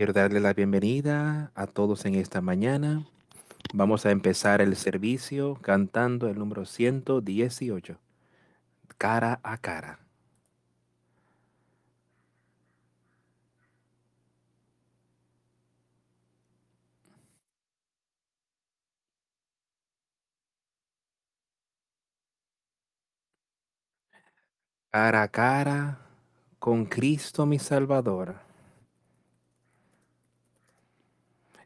Quiero darle la bienvenida a todos en esta mañana. Vamos a empezar el servicio cantando el número 118, cara a cara. Cara a cara con Cristo mi Salvador.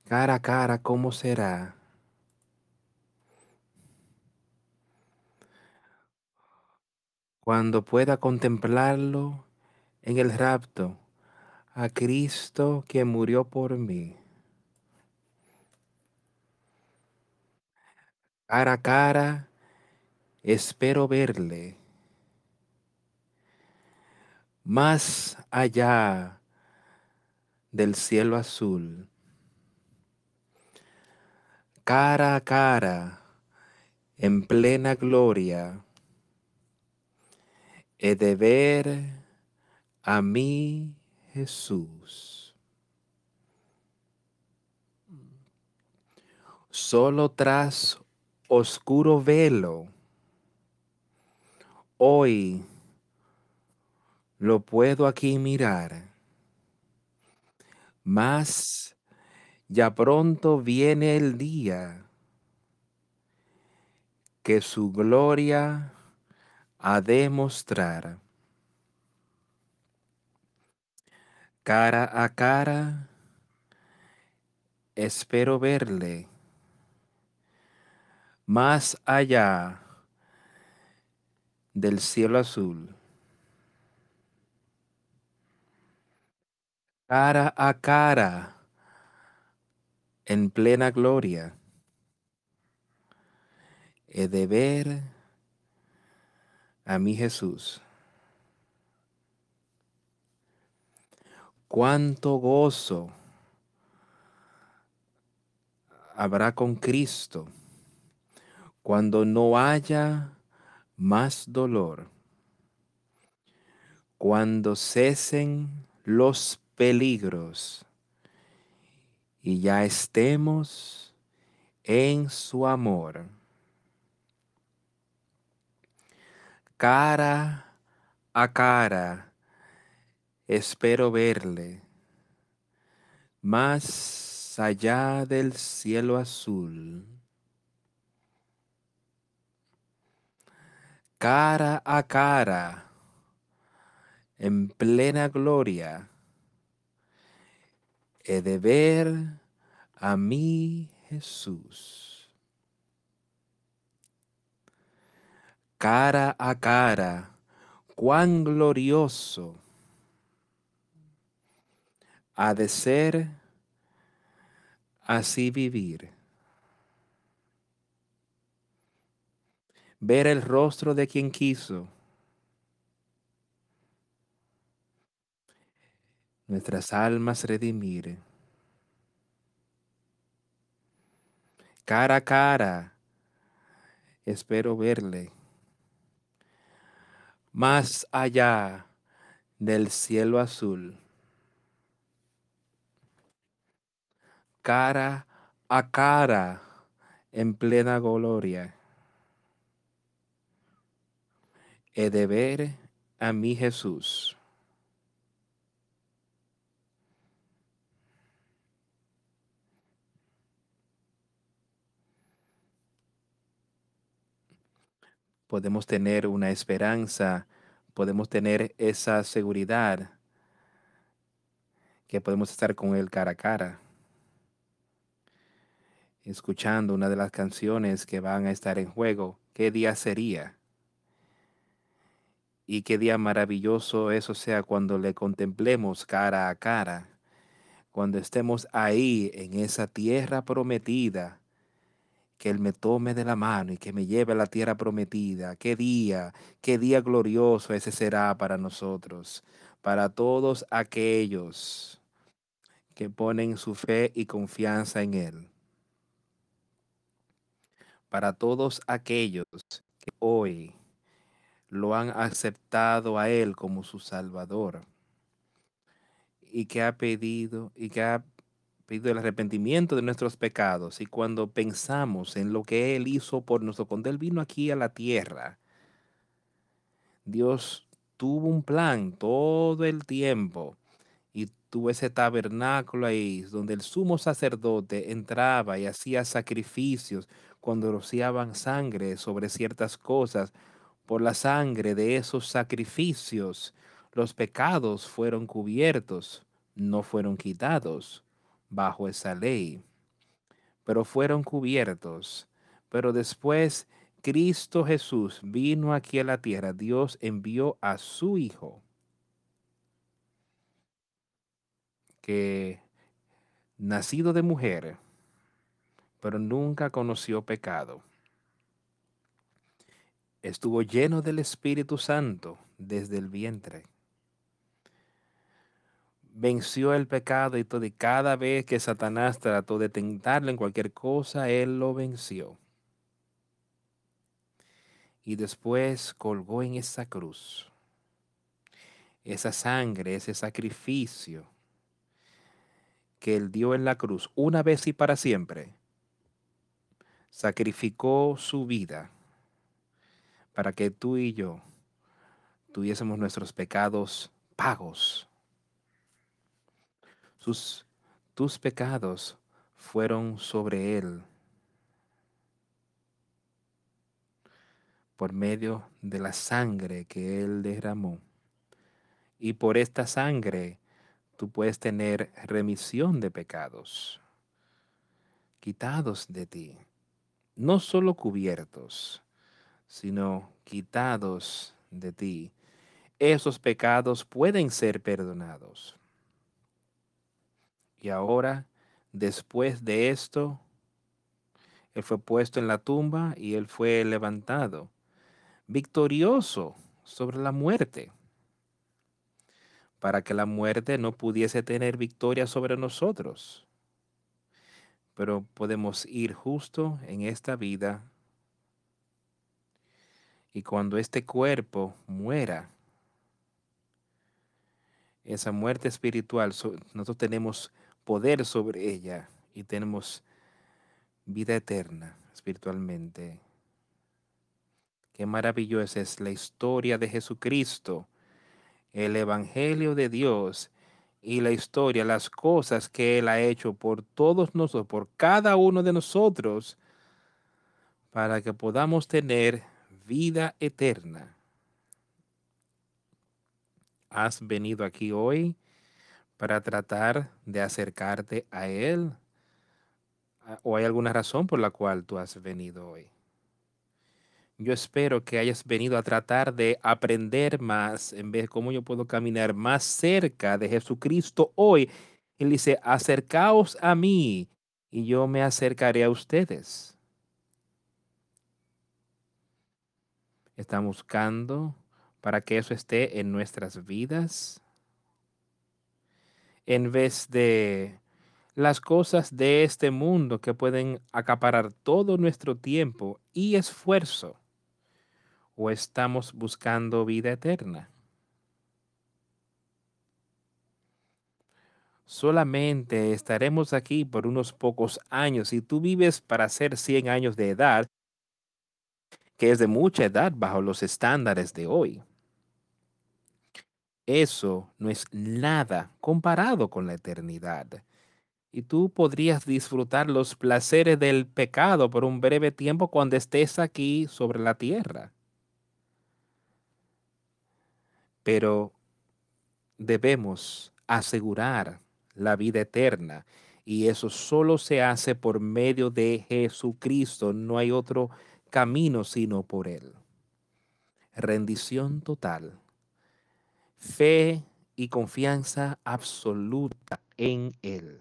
Cara a cara, ¿cómo será? Cuando pueda contemplarlo en el rapto, a Cristo que murió por mí. Cara a cara, espero verle. Más allá del cielo azul. Cara a cara, en plena gloria, he de ver a mí Jesús. Solo tras oscuro velo, hoy lo puedo aquí mirar, mas ya pronto viene el día que su gloria ha de mostrar. Cara a cara, espero verle más allá del cielo azul. Cara a cara, en plena gloria, he de ver a mi Jesús. Cuánto gozo habrá con Cristo cuando no haya más dolor, cuando cesen los peligros y ya estemos en su amor. Cara a cara espero verle más allá del cielo azul. Cara a cara, en plena gloria, he de ver a mi Jesús. Cara a cara, cuán glorioso ha de ser así vivir. Ver el rostro de quien quiso. Nuestras almas redimir. Cara a cara, espero verle. Más allá del cielo azul. cara a cara en plena gloria. He de ver a mi Jesús. Podemos tener una esperanza, podemos tener esa seguridad que podemos estar con Él cara a cara escuchando una de las canciones que van a estar en juego, ¿qué día sería? Y qué día maravilloso eso sea cuando le contemplemos cara a cara, cuando estemos ahí en esa tierra prometida, que Él me tome de la mano y que me lleve a la tierra prometida. Qué día, qué día glorioso ese será para nosotros, para todos aquellos que ponen su fe y confianza en Él para todos aquellos que hoy lo han aceptado a Él como su Salvador y que ha pedido y que ha pedido el arrepentimiento de nuestros pecados. Y cuando pensamos en lo que Él hizo por nosotros, cuando Él vino aquí a la tierra, Dios tuvo un plan todo el tiempo y tuvo ese tabernáculo ahí donde el sumo sacerdote entraba y hacía sacrificios cuando rociaban sangre sobre ciertas cosas. Por la sangre de esos sacrificios, los pecados fueron cubiertos, no fueron quitados bajo esa ley, pero fueron cubiertos. Pero después Cristo Jesús vino aquí a la tierra, Dios envió a su Hijo, que nacido de mujer, pero nunca conoció pecado. Estuvo lleno del Espíritu Santo desde el vientre. Venció el pecado y todo, y cada vez que Satanás trató de tentarle en cualquier cosa, él lo venció y después colgó en esa cruz. Esa sangre, ese sacrificio que él dio en la cruz una vez y para siempre, sacrificó su vida para que tú y yo tuviésemos nuestros pecados pagos. Tus pecados fueron sobre él por medio de la sangre que Él derramó. Y por esta sangre tú puedes tener remisión de pecados, quitados de ti, no solo cubiertos, sino quitados de ti. Esos pecados pueden ser perdonados. Y ahora, después de esto, Él fue puesto en la tumba y Él fue levantado victorioso sobre la muerte, para que la muerte no pudiese tener victoria sobre nosotros. Pero podemos ir justo en esta vida y cuando este cuerpo muera, esa muerte espiritual, nosotros tenemos poder sobre ella y tenemos vida eterna espiritualmente. Qué maravillosa es la historia de Jesucristo, el Evangelio de Dios y la historia, las cosas que Él ha hecho por todos nosotros, por cada uno de nosotros, para que podamos tener vida eterna. ¿Has venido aquí hoy para tratar de acercarte a Él? ¿O hay alguna razón por la cual tú has venido hoy? Yo espero que hayas venido a tratar de aprender más en vez cómo yo puedo caminar más cerca de Jesucristo hoy. Él dice, acercaos a mí y yo me acercaré a ustedes. Estamos buscando para que eso esté en nuestras vidas. En vez de las cosas de este mundo que pueden acaparar todo nuestro tiempo y esfuerzo o estamos buscando vida eterna? Solamente estaremos aquí por unos pocos años. Si tú vives para ser 100 años de edad, que es de mucha edad bajo los estándares de hoy, eso no es nada comparado con la eternidad. Y tú podrías disfrutar los placeres del pecado por un breve tiempo cuando estés aquí sobre la tierra. pero debemos asegurar la vida eterna y eso solo se hace por medio de Jesucristo. No hay otro camino sino por Él. Rendición total, fe y confianza absoluta en Él.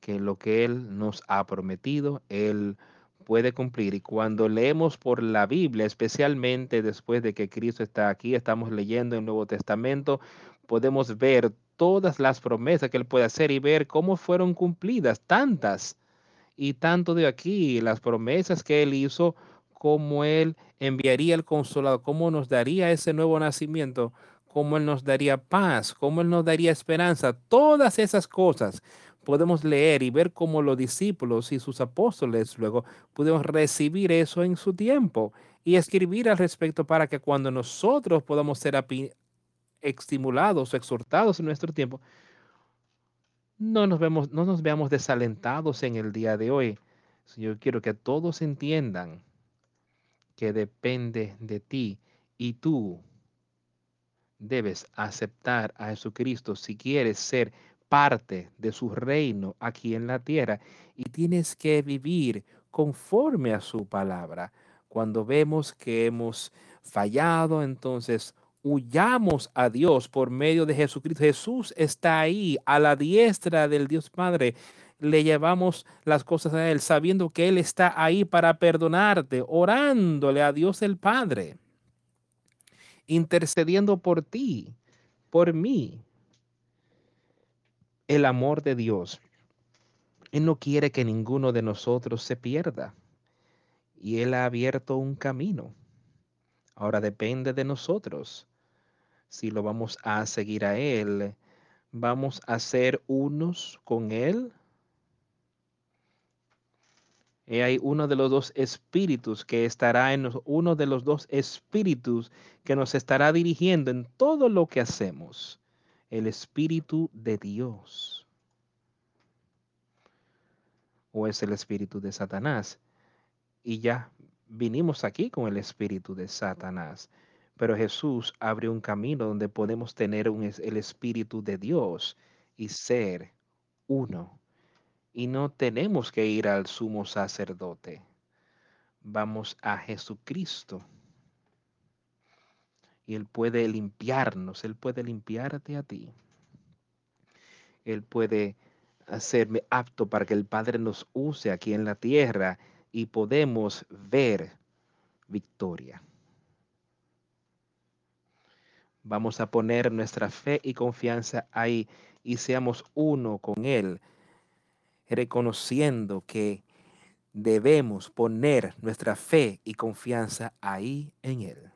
Que lo que Él nos ha prometido, Él puede cumplir. Y cuando leemos por la Biblia, especialmente después de que Cristo está aquí, estamos leyendo el Nuevo Testamento, podemos ver todas las promesas que Él puede hacer y ver cómo fueron cumplidas, tantas y tanto de aquí, las promesas que Él hizo, cómo Él enviaría el consolado, cómo nos daría ese nuevo nacimiento, cómo Él nos daría paz, cómo Él nos daría esperanza. Todas esas cosas podemos leer y ver cómo los discípulos y sus apóstoles luego pudieron recibir eso en su tiempo y escribir al respecto para que cuando nosotros podamos ser estimulados o exhortados en nuestro tiempo, no nos, vemos, no nos veamos desalentados en el día de hoy. Yo quiero que todos entiendan que depende de ti y tú debes aceptar a Jesucristo si quieres ser parte de su reino aquí en la tierra y tienes que vivir conforme a su palabra. Cuando vemos que hemos fallado, entonces huyamos a Dios por medio de Jesucristo. Jesús está ahí a la diestra del Dios Padre. Le llevamos las cosas a Él sabiendo que Él está ahí para perdonarte, orándole a Dios el Padre, intercediendo por ti, por mí. El amor de Dios. Él no quiere que ninguno de nosotros se pierda. Y Él ha abierto un camino. Ahora depende de nosotros si lo vamos a seguir a Él. Vamos a ser unos con Él. Y hay uno de los dos espíritus que estará en uno de los dos espíritus que nos estará dirigiendo en todo lo que hacemos. El espíritu de Dios. O es el espíritu de Satanás y ya vinimos aquí con el espíritu de Satanás. Pero Jesús abrió un camino donde podemos tener el espíritu de Dios y ser uno. Y no tenemos que ir al sumo sacerdote. Vamos a Jesucristo. Y Él puede limpiarnos, Él puede limpiarte a ti. Él puede hacerme apto para que el Padre nos use aquí en la tierra y podemos ver victoria. Vamos a poner nuestra fe y confianza ahí y seamos uno con Él, reconociendo que debemos poner nuestra fe y confianza ahí en Él.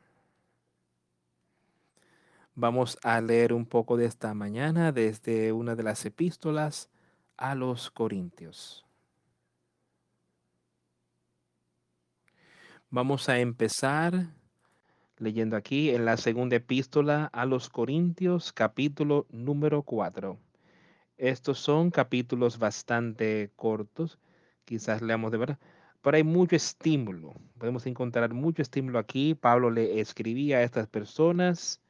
Vamos a leer un poco de esta mañana desde una de las epístolas a los Corintios. Vamos a empezar leyendo aquí en la segunda epístola a los Corintios, capítulo número 4. Estos son capítulos bastante cortos, quizás leamos de verdad, pero hay mucho estímulo. Podemos encontrar mucho estímulo aquí. Pablo le escribía a estas personas.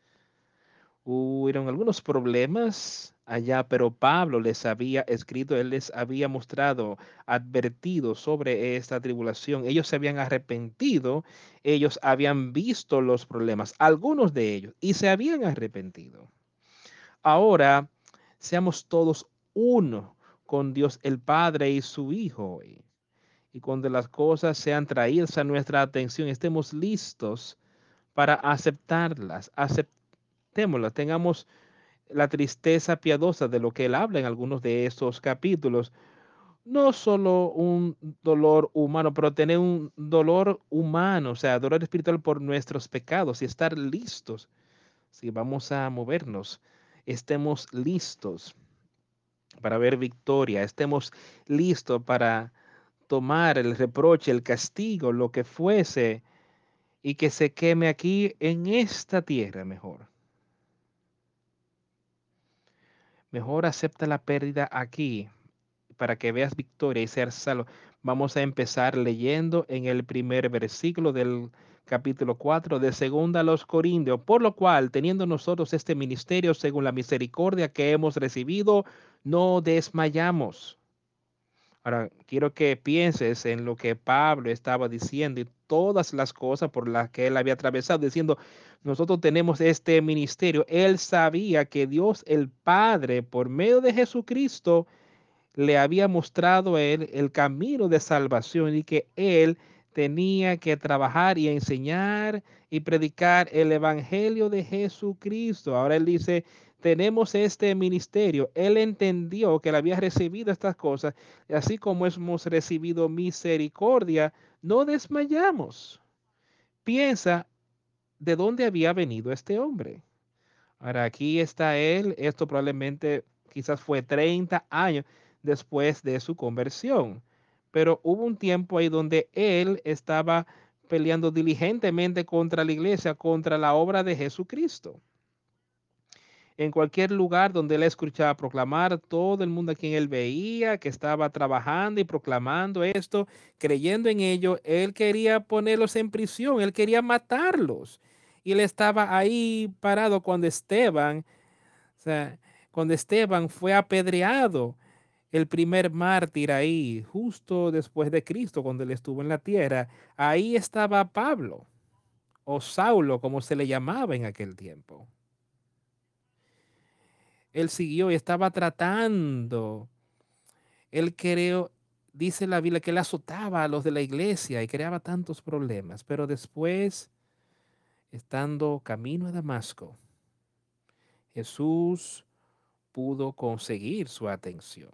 Hubieron algunos problemas allá, pero Pablo les había escrito, él les había mostrado, advertido sobre esta tribulación. Ellos se habían arrepentido, ellos habían visto los problemas, algunos de ellos, y se habían arrepentido. Ahora, seamos todos uno con Dios el Padre y su Hijo. Y cuando las cosas sean traídas a nuestra atención, estemos listos para aceptarlas, aceptémoslas, tengamos la tristeza piadosa de lo que él habla en algunos de esos capítulos. No solo un dolor humano, pero tener un dolor humano, o sea, dolor espiritual por nuestros pecados y estar listos. Si vamos a movernos, estemos listos para ver victoria, estemos listos para tomar el reproche, el castigo, lo que fuese, y que se queme aquí en esta tierra mejor. Mejor acepta la pérdida aquí para que veas victoria y ser salvo. Vamos a empezar leyendo en el primer versículo del capítulo 4 de segunda a los Corintios, por lo cual, teniendo nosotros este ministerio según la misericordia que hemos recibido, no desmayamos. Ahora, quiero que pienses en lo que Pablo estaba diciendo y todas las cosas por las que él había atravesado, diciendo, nosotros tenemos este ministerio. Él sabía que Dios el Padre, por medio de Jesucristo, le había mostrado a él el camino de salvación y que él tenía que trabajar y enseñar y predicar el evangelio de Jesucristo. Ahora él dice, tenemos este ministerio. Él entendió que él había recibido estas cosas, así como hemos recibido misericordia, no desmayamos. Piensa de dónde había venido este hombre. Ahora aquí está él, esto probablemente quizás fue 30 años después de su conversión, pero hubo un tiempo ahí donde él estaba peleando diligentemente contra la iglesia, contra la obra de Jesucristo. En cualquier lugar donde él escuchaba proclamar, todo el mundo a quien él veía que estaba trabajando y proclamando esto, creyendo en ello, él quería ponerlos en prisión, él quería matarlos. Y él estaba ahí parado cuando Esteban, o sea, cuando Esteban fue apedreado, el primer mártir ahí, justo después de Cristo, cuando él estuvo en la tierra, ahí estaba Pablo, o Saulo, como se le llamaba en aquel tiempo. Él siguió y estaba tratando. Él creó, dice la Biblia, que él azotaba a los de la iglesia y creaba tantos problemas, pero después, estando camino a Damasco, Jesús pudo conseguir su atención.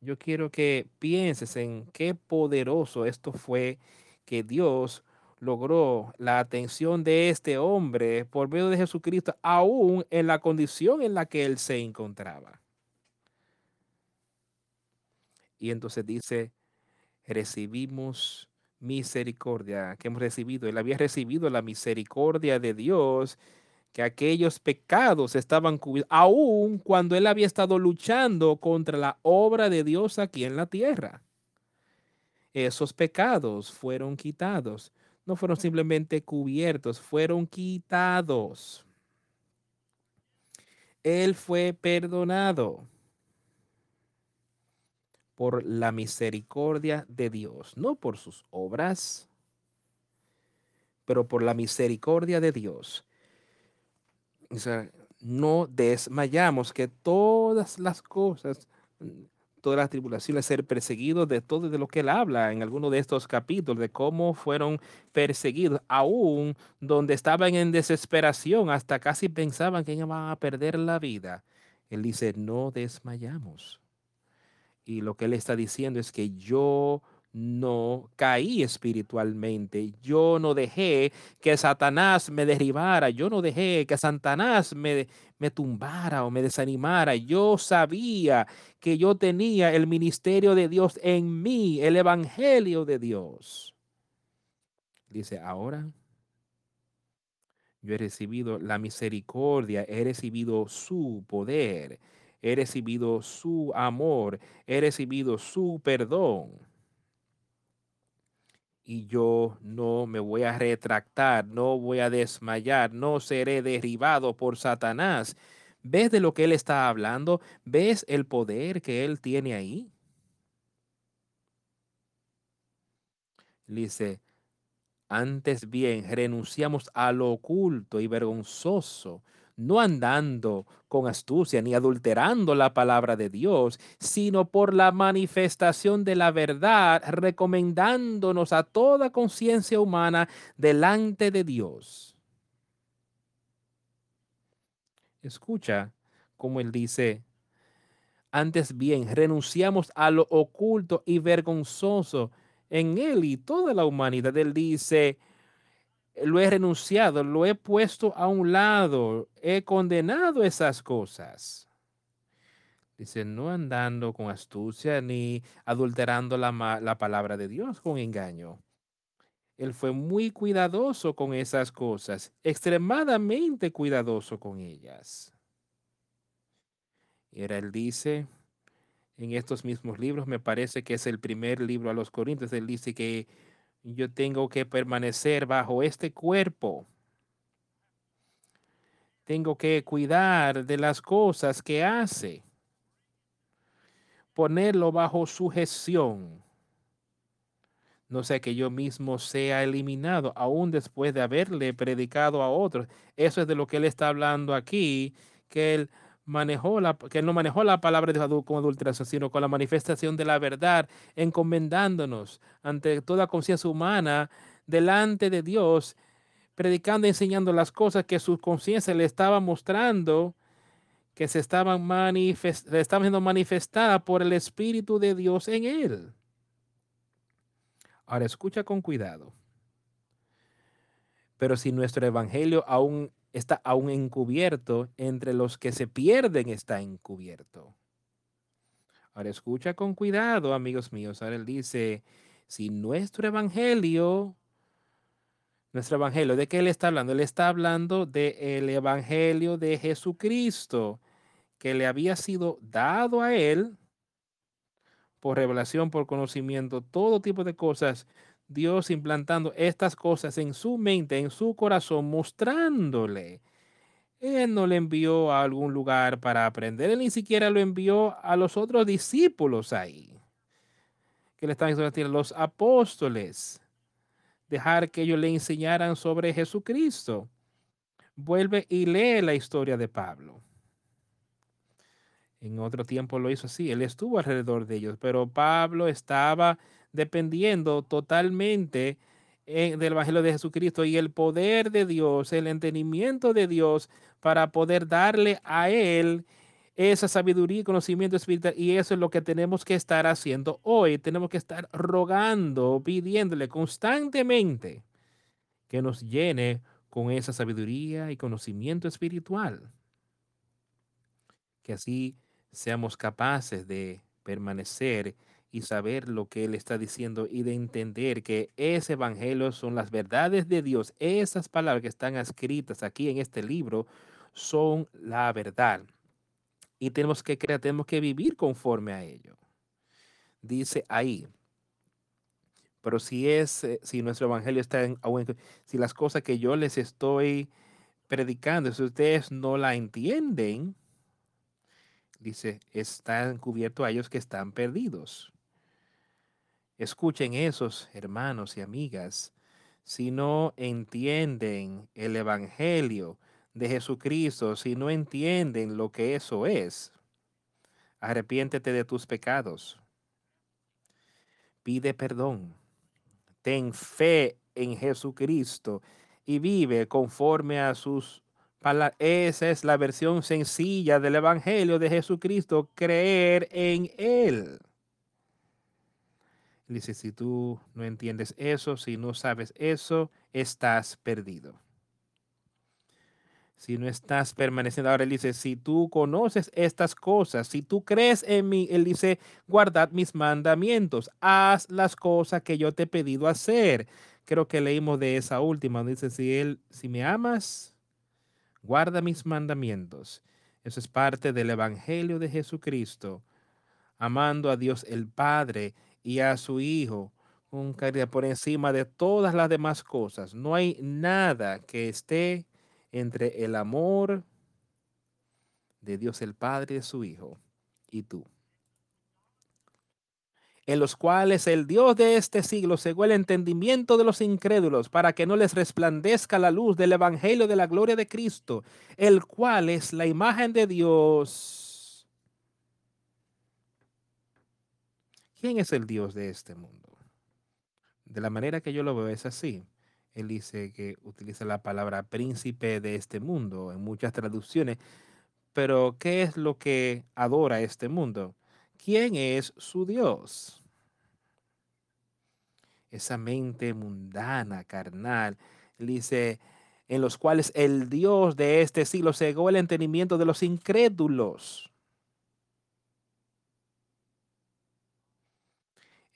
Yo quiero que pienses en qué poderoso esto fue que Dios logró la atención de este hombre por medio de Jesucristo, aún en la condición en la que él se encontraba. Y entonces dice, recibimos misericordia que hemos recibido. Él había recibido la misericordia de Dios, que aquellos pecados estaban cubiertos, aún cuando él había estado luchando contra la obra de Dios aquí en la tierra. Esos pecados fueron quitados no fueron simplemente cubiertos, fueron quitados. Él fue perdonado por la misericordia de Dios, no por sus obras, pero por la misericordia de Dios. No desmayamos que todas las cosas todas las tribulaciones, ser perseguidos, de todo de lo que él habla en alguno de estos capítulos, de cómo fueron perseguidos, aún donde estaban en desesperación, hasta casi pensaban que iban a perder la vida. Él dice, no desmayamos. Y lo que él está diciendo es que yo no caí espiritualmente. Yo no dejé que Satanás me derribara. Yo no dejé que Satanás me, me tumbara o me desanimara. Yo sabía que yo tenía el ministerio de Dios en mí, el evangelio de Dios. Dice, ahora yo he recibido la misericordia, he recibido su poder, he recibido su amor, he recibido su perdón y yo no me voy a retractar, no voy a desmayar, no seré derribado por Satanás. ¿Ves de lo que él está hablando? ¿Ves el poder que él tiene ahí? Dice, antes bien renunciamos a lo oculto y vergonzoso no andando con astucia ni adulterando la palabra de Dios, sino por la manifestación de la verdad, recomendándonos a toda conciencia humana delante de Dios. Escucha como él dice, antes bien, renunciamos a lo oculto y vergonzoso en él y toda la humanidad. Él dice, lo he renunciado, lo he puesto a un lado, he condenado esas cosas. Dice, no andando con astucia ni adulterando la, la palabra de Dios con engaño. Él fue muy cuidadoso con esas cosas, extremadamente cuidadoso con ellas. Y ahora él dice, en estos mismos libros, me parece que es el primer libro a los Corintios, él dice que yo tengo que permanecer bajo este cuerpo. Tengo que cuidar de las cosas que hace. Ponerlo bajo sujeción. No sea que yo mismo sea eliminado, aún después de haberle predicado a otros. Eso es de lo que él está hablando aquí, que él manejó la, que no manejó la palabra de Dios con adulteración, sino con la manifestación de la verdad, encomendándonos ante toda conciencia humana delante de Dios, predicando y enseñando las cosas que su conciencia le estaba mostrando, que se estaban, manifest, estaban siendo manifestadas por el Espíritu de Dios en él. Ahora escucha con cuidado. Pero si nuestro evangelio aún está aún encubierto, entre los que se pierden está encubierto. Ahora escucha con cuidado, amigos míos. Ahora él dice, si nuestro evangelio, nuestro evangelio, ¿de qué él está hablando? Él está hablando del evangelio de Jesucristo, que le había sido dado a él por revelación, por conocimiento, todo tipo de cosas. Dios implantando estas cosas en su mente, en su corazón, mostrándole él no le envió a algún lugar para aprender, él ni siquiera lo envió a los otros discípulos ahí, que le están diciendo los apóstoles, dejar que ellos le enseñaran sobre Jesucristo. Vuelve y lee la historia de Pablo. En otro tiempo lo hizo así, él estuvo alrededor de ellos, pero Pablo estaba dependiendo totalmente del Evangelio de Jesucristo y el poder de Dios, el entendimiento de Dios para poder darle a Él esa sabiduría y conocimiento espiritual. Y eso es lo que tenemos que estar haciendo hoy. Tenemos que estar rogando, pidiéndole constantemente que nos llene con esa sabiduría y conocimiento espiritual. Que así seamos capaces de permanecer y saber lo que Él está diciendo y de entender que ese evangelio son las verdades de Dios. Esas palabras que están escritas aquí en este libro son la verdad. Y tenemos que creer, tenemos que vivir conforme a ello. Dice ahí. Pero si es, eh, si nuestro evangelio está en, si las cosas que yo les estoy predicando, si ustedes no la entienden, dice, están cubiertos a ellos que están perdidos. Escuchen esos hermanos y amigas. Si no entienden el Evangelio de Jesucristo, si no entienden lo que eso es, arrepiéntete de tus pecados. Pide perdón. Ten fe en Jesucristo y vive conforme a sus palabras. Esa es la versión sencilla del Evangelio de Jesucristo, creer en Él. Dice, si tú no entiendes eso, si no sabes eso, estás perdido. Si no estás permaneciendo, ahora él dice, si tú conoces estas cosas, si tú crees en mí, él dice, guardad mis mandamientos, haz las cosas que yo te he pedido hacer. Creo que leímos de esa última, dice, si él, si me amas, guarda mis mandamientos. Eso es parte del Evangelio de Jesucristo, amando a Dios el Padre y a su Hijo con caridad por encima de todas las demás cosas. No hay nada que esté entre el amor de Dios el Padre de su Hijo y tú. En los cuales el Dios de este siglo cegó el entendimiento de los incrédulos para que no les resplandezca la luz del Evangelio de la gloria de Cristo, el cual es la imagen de Dios ¿Quién es el Dios de este mundo? De la manera que yo lo veo es así. Él dice que utiliza la palabra príncipe de este mundo en muchas traducciones. Pero ¿qué es lo que adora este mundo? ¿Quién es su Dios? Esa mente mundana, carnal. Dice, en los cuales el Dios de este siglo cegó el entendimiento de los incrédulos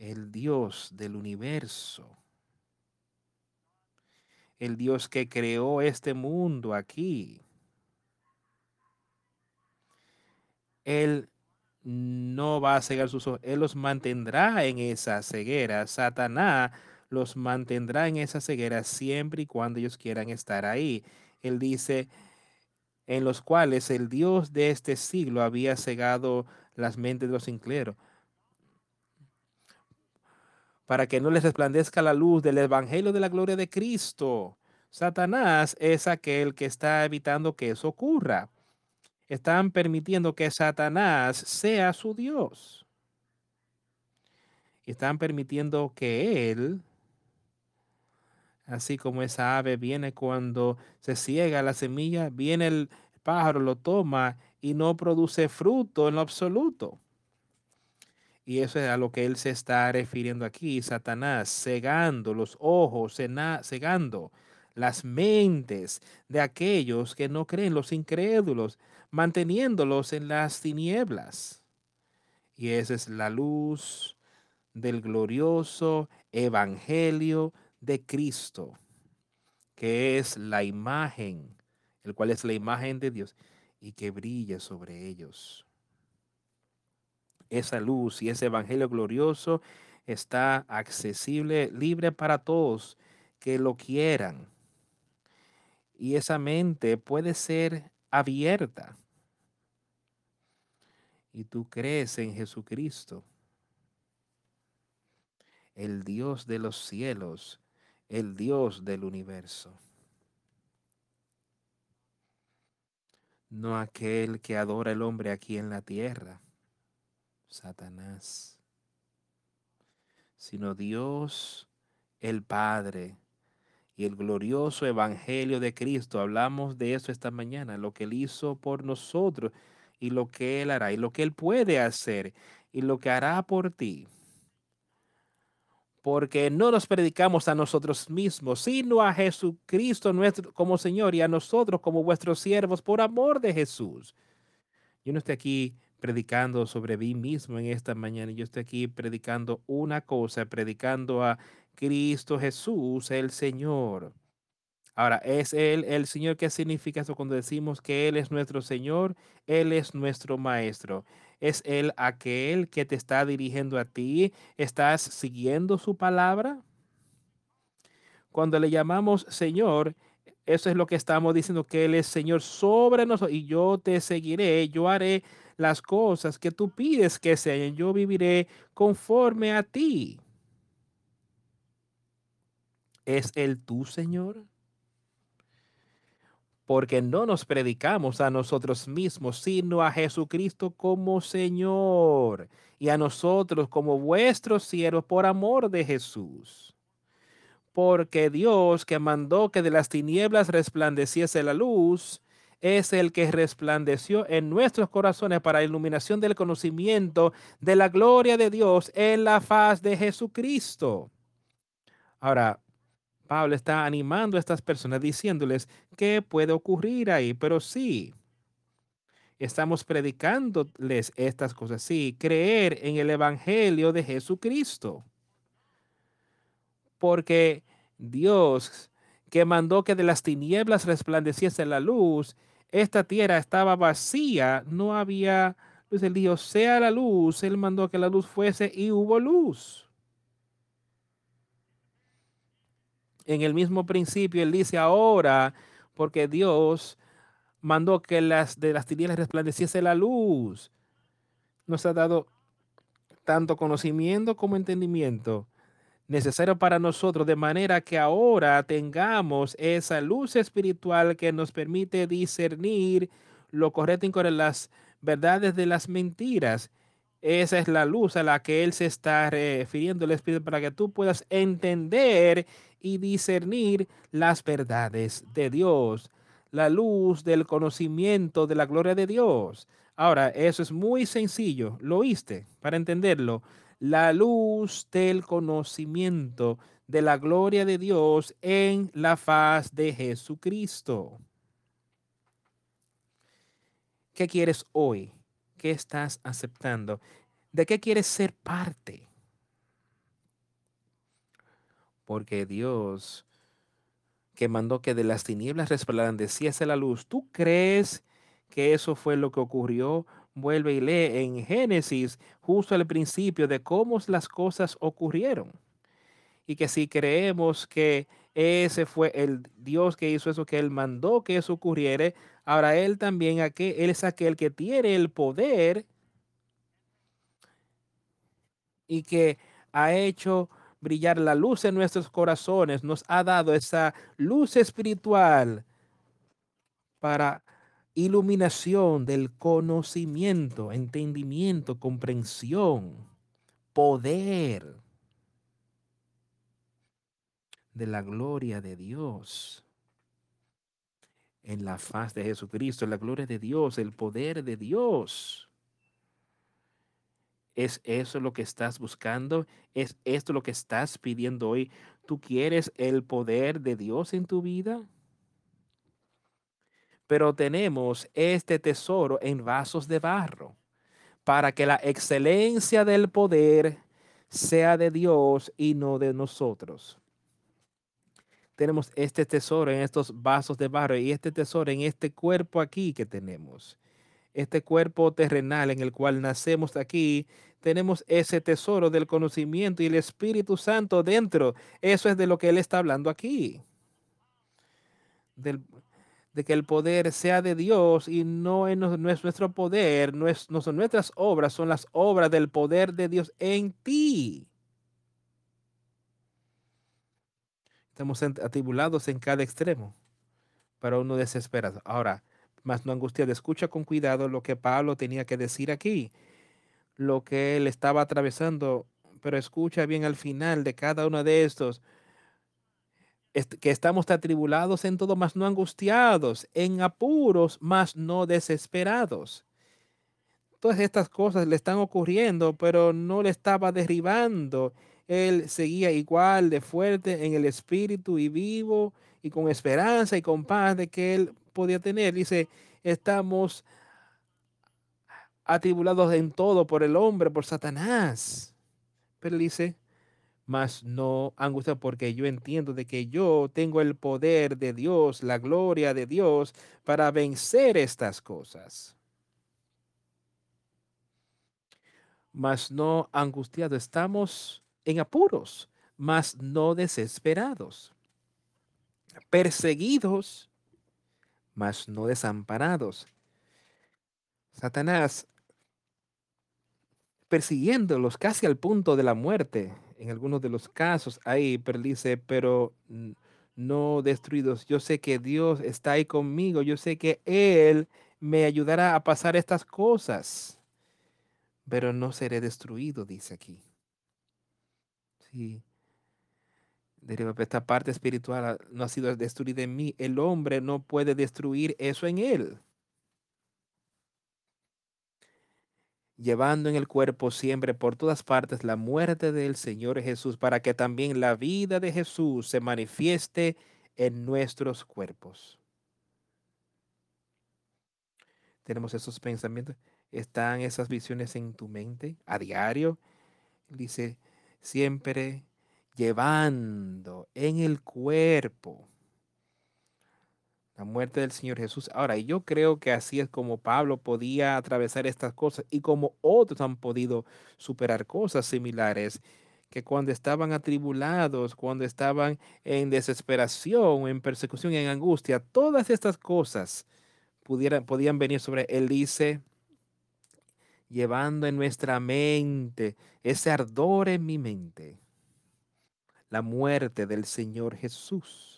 el Dios del universo, el Dios que creó este mundo aquí. Él no va a cegar sus ojos, Él los mantendrá en esa ceguera. Satanás los mantendrá en esa ceguera siempre y cuando ellos quieran estar ahí. Él dice, en los cuales el Dios de este siglo había cegado las mentes de los incleros para que no les resplandezca la luz del Evangelio de la gloria de Cristo. Satanás es aquel que está evitando que eso ocurra. Están permitiendo que Satanás sea su Dios. Están permitiendo que él, así como esa ave viene cuando se ciega la semilla, viene el pájaro, lo toma y no produce fruto en lo absoluto. Y eso es a lo que él se está refiriendo aquí, Satanás, cegando los ojos, cegando las mentes de aquellos que no creen, los incrédulos, manteniéndolos en las tinieblas. Y esa es la luz del glorioso Evangelio de Cristo, que es la imagen, el cual es la imagen de Dios y que brilla sobre ellos. Esa luz y ese Evangelio glorioso está accesible, libre para todos que lo quieran. Y esa mente puede ser abierta. Y tú crees en Jesucristo, el Dios de los cielos, el Dios del universo. No aquel que adora el hombre aquí en la tierra, Satanás, sino Dios el Padre y el glorioso Evangelio de Cristo. Hablamos de eso esta mañana, lo que Él hizo por nosotros y lo que Él hará y lo que Él puede hacer y lo que hará por ti. Porque no nos predicamos a nosotros mismos, sino a Jesucristo nuestro como Señor y a nosotros como vuestros siervos por amor de Jesús. Yo no estoy aquí predicando sobre mí mismo en esta mañana. Yo estoy aquí predicando una cosa, predicando a Cristo Jesús, el Señor. Ahora, ¿es Él el Señor? ¿Qué significa eso cuando decimos que Él es nuestro Señor? Él es nuestro Maestro. ¿Es Él aquel que te está dirigiendo a ti? ¿Estás siguiendo su palabra? Cuando le llamamos Señor, eso es lo que estamos diciendo, que Él es Señor sobre nosotros y yo te seguiré, yo haré las cosas que tú pides que sean, yo viviré conforme a ti. ¿Es Él tu Señor? Porque no nos predicamos a nosotros mismos, sino a Jesucristo como Señor y a nosotros como vuestros siervos por amor de Jesús. Porque Dios que mandó que de las tinieblas resplandeciese la luz, es el que resplandeció en nuestros corazones para iluminación del conocimiento de la gloria de Dios en la faz de Jesucristo. Ahora, Pablo está animando a estas personas diciéndoles qué puede ocurrir ahí, pero sí, estamos predicándoles estas cosas, sí, creer en el Evangelio de Jesucristo. Porque Dios que mandó que de las tinieblas resplandeciese la luz, esta tierra estaba vacía, no había luz. Él dijo, sea la luz, él mandó que la luz fuese y hubo luz. en el mismo principio, él dice ahora, porque Dios mandó que las de las tinieblas resplandeciese la luz. Nos ha dado tanto conocimiento como entendimiento necesario para nosotros, de manera que ahora tengamos esa luz espiritual que nos permite discernir lo correcto y las verdades de las mentiras. Esa es la luz a la que Él se está refiriendo el Espíritu para que tú puedas entender y discernir las verdades de Dios, la luz del conocimiento de la gloria de Dios. Ahora, eso es muy sencillo, lo oíste para entenderlo. La luz del conocimiento de la gloria de Dios en la faz de Jesucristo. ¿Qué quieres hoy? ¿Qué estás aceptando? ¿De qué quieres ser parte? porque Dios que mandó que de las tinieblas resplandeciese la luz, ¿tú crees que eso fue lo que ocurrió? Vuelve y lee en Génesis justo al principio de cómo las cosas ocurrieron. Y que si creemos que ese fue el Dios que hizo eso, que Él mandó que eso ocurriera, ahora Él también, Él es aquel que tiene el poder y que ha hecho brillar la luz en nuestros corazones, nos ha dado esa luz espiritual para iluminación del conocimiento, entendimiento, comprensión, poder de la gloria de Dios en la faz de Jesucristo, la gloria de Dios, el poder de Dios ¿Es eso lo que estás buscando? ¿Es esto lo que estás pidiendo hoy? ¿Tú quieres el poder de Dios en tu vida? Pero tenemos este tesoro en vasos de barro para que la excelencia del poder sea de Dios y no de nosotros. Tenemos este tesoro en estos vasos de barro y este tesoro en este cuerpo aquí que tenemos. Este cuerpo terrenal en el cual nacemos aquí, tenemos ese tesoro del conocimiento y el Espíritu Santo dentro. Eso es de lo que Él está hablando aquí. Del, de que el poder sea de Dios y no, es nuestro poder, no, es, no son nuestras obras, son las obras del poder de Dios en ti. Estamos atribulados en cada extremo, para uno desesperado. Ahora, más no angustiado, escucha con cuidado lo que Pablo tenía que decir aquí, lo que él estaba atravesando, pero escucha bien al final de cada uno de estos que estamos atribulados en todo, mas no angustiados, en apuros, mas no desesperados. Todas estas cosas le están ocurriendo, pero no le estaba derribando. Él seguía igual de fuerte en el espíritu y vivo y con esperanza y con paz de que él podía tener. Dice, estamos atribulados en todo por el hombre, por Satanás. Pero dice, mas no angustia porque yo entiendo de que yo tengo el poder de Dios, la gloria de Dios para vencer estas cosas. Mas no angustiado, estamos en apuros, mas no desesperados, perseguidos, mas no desamparados. Satanás persiguiéndolos casi al punto de la muerte en algunos de los casos ahí, pero dice, pero no destruidos. Yo sé que Dios está ahí conmigo. Yo sé que Él me ayudará a pasar estas cosas. Pero no seré destruido, dice aquí. Sí. Esta parte espiritual no ha sido destruida en mí. El hombre no puede destruir eso en él. Llevando en el cuerpo siempre por todas partes la muerte del Señor Jesús, para que también la vida de Jesús se manifieste en nuestros cuerpos. Tenemos esos pensamientos, están esas visiones en tu mente a diario. Dice, siempre llevando en el cuerpo la muerte del Señor Jesús. Ahora, yo creo que así es como Pablo podía atravesar estas cosas y como otros han podido superar cosas similares, que cuando estaban atribulados, cuando estaban en desesperación, en persecución, en angustia, todas estas cosas pudieran, podían venir sobre él. Dice, llevando en nuestra mente ese ardor en mi mente, la muerte del Señor Jesús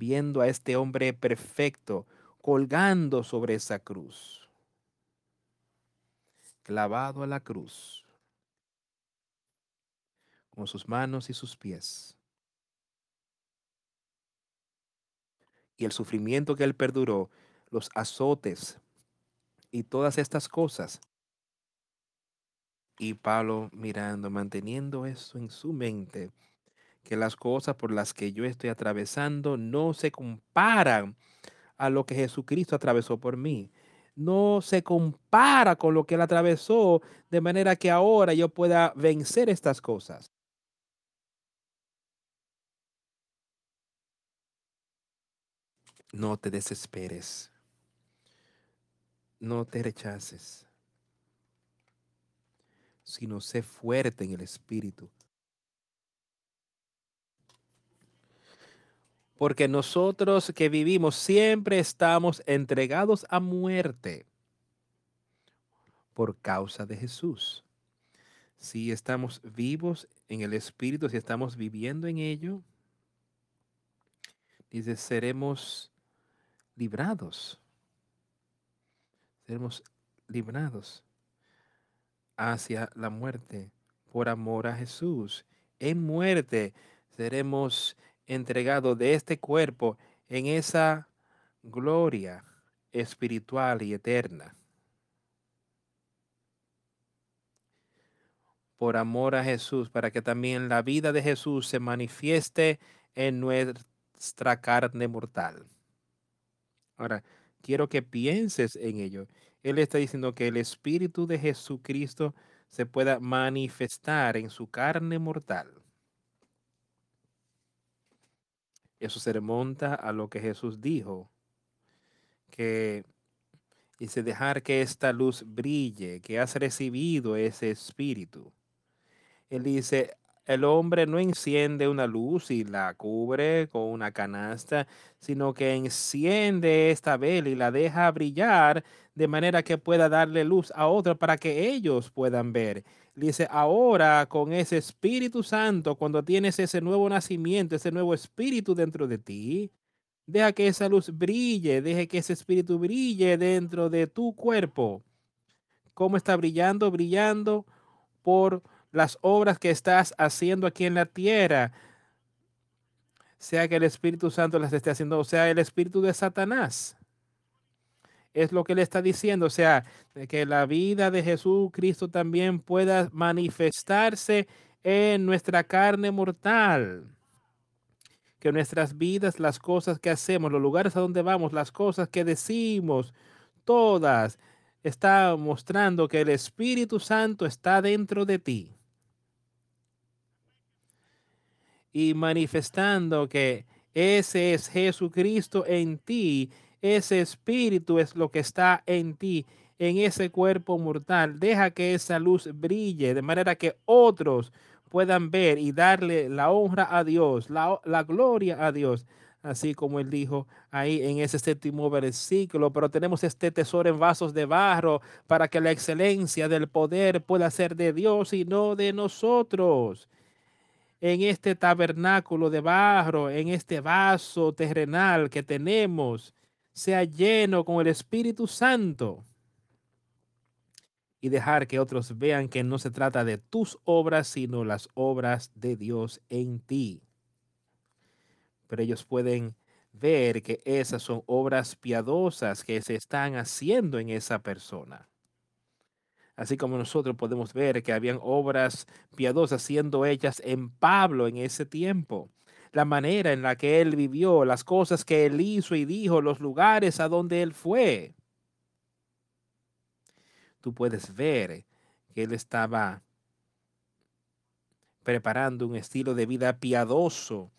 viendo a este hombre perfecto colgando sobre esa cruz, clavado a la cruz, con sus manos y sus pies. Y el sufrimiento que él perduró, los azotes y todas estas cosas. Y Pablo mirando, manteniendo eso en su mente, que las cosas por las que yo estoy atravesando no se comparan a lo que Jesucristo atravesó por mí. No se compara con lo que Él atravesó de manera que ahora yo pueda vencer estas cosas. No te desesperes. No te rechaces. Sino sé fuerte en el Espíritu porque nosotros que vivimos siempre estamos entregados a muerte por causa de Jesús. Si estamos vivos en el Espíritu, si estamos viviendo en ello, dice, seremos librados. Seremos librados hacia la muerte por amor a Jesús. En muerte seremos entregado de este cuerpo en esa gloria espiritual y eterna. por amor a Jesús, para que también la vida de Jesús se manifieste en nuestra carne mortal. Ahora, quiero que pienses en ello. Él está diciendo que el Espíritu de Jesucristo se pueda manifestar en su carne mortal. Eso se remonta a lo que Jesús dijo, que dice dejar que esta luz brille, que has recibido ese espíritu. Él dice, el hombre no enciende una luz y la cubre con una canasta, sino que enciende esta vela y la deja brillar de manera que pueda darle luz a otro para que ellos puedan ver. Dice, ahora con ese Espíritu Santo, cuando tienes ese nuevo nacimiento, ese nuevo espíritu dentro de ti, deja que esa luz brille, deje que ese espíritu brille dentro de tu cuerpo. ¿Cómo está brillando? Brillando por las obras que estás haciendo aquí en la tierra, sea que el Espíritu Santo las esté haciendo, o sea, el Espíritu de Satanás. Es lo que le está diciendo, o sea, que la vida de Jesucristo también pueda manifestarse en nuestra carne mortal. Que nuestras vidas, las cosas que hacemos, los lugares a donde vamos, las cosas que decimos, todas, está mostrando que el Espíritu Santo está dentro de ti. y manifestando que ese es Jesucristo en ti, ese espíritu es lo que está en ti, en ese cuerpo mortal. Deja que esa luz brille de manera que otros puedan ver y darle la honra a Dios, la, gloria a Dios así como él dijo ahí en ese séptimo versículo, pero tenemos este tesoro en vasos de barro para que la excelencia del poder pueda ser de Dios y no de nosotros en este tabernáculo de barro, en este vaso terrenal que tenemos, sea lleno con el Espíritu Santo y dejar que otros vean que no se trata de tus obras, sino las obras de Dios en ti. Pero ellos pueden ver que esas son obras piadosas que se están haciendo en esa persona así como nosotros podemos ver que habían obras piadosas siendo hechas en Pablo en ese tiempo. La manera en la que él vivió, las cosas que él hizo y dijo, los lugares a donde él fue. Tú puedes ver que él estaba preparando un estilo de vida piadoso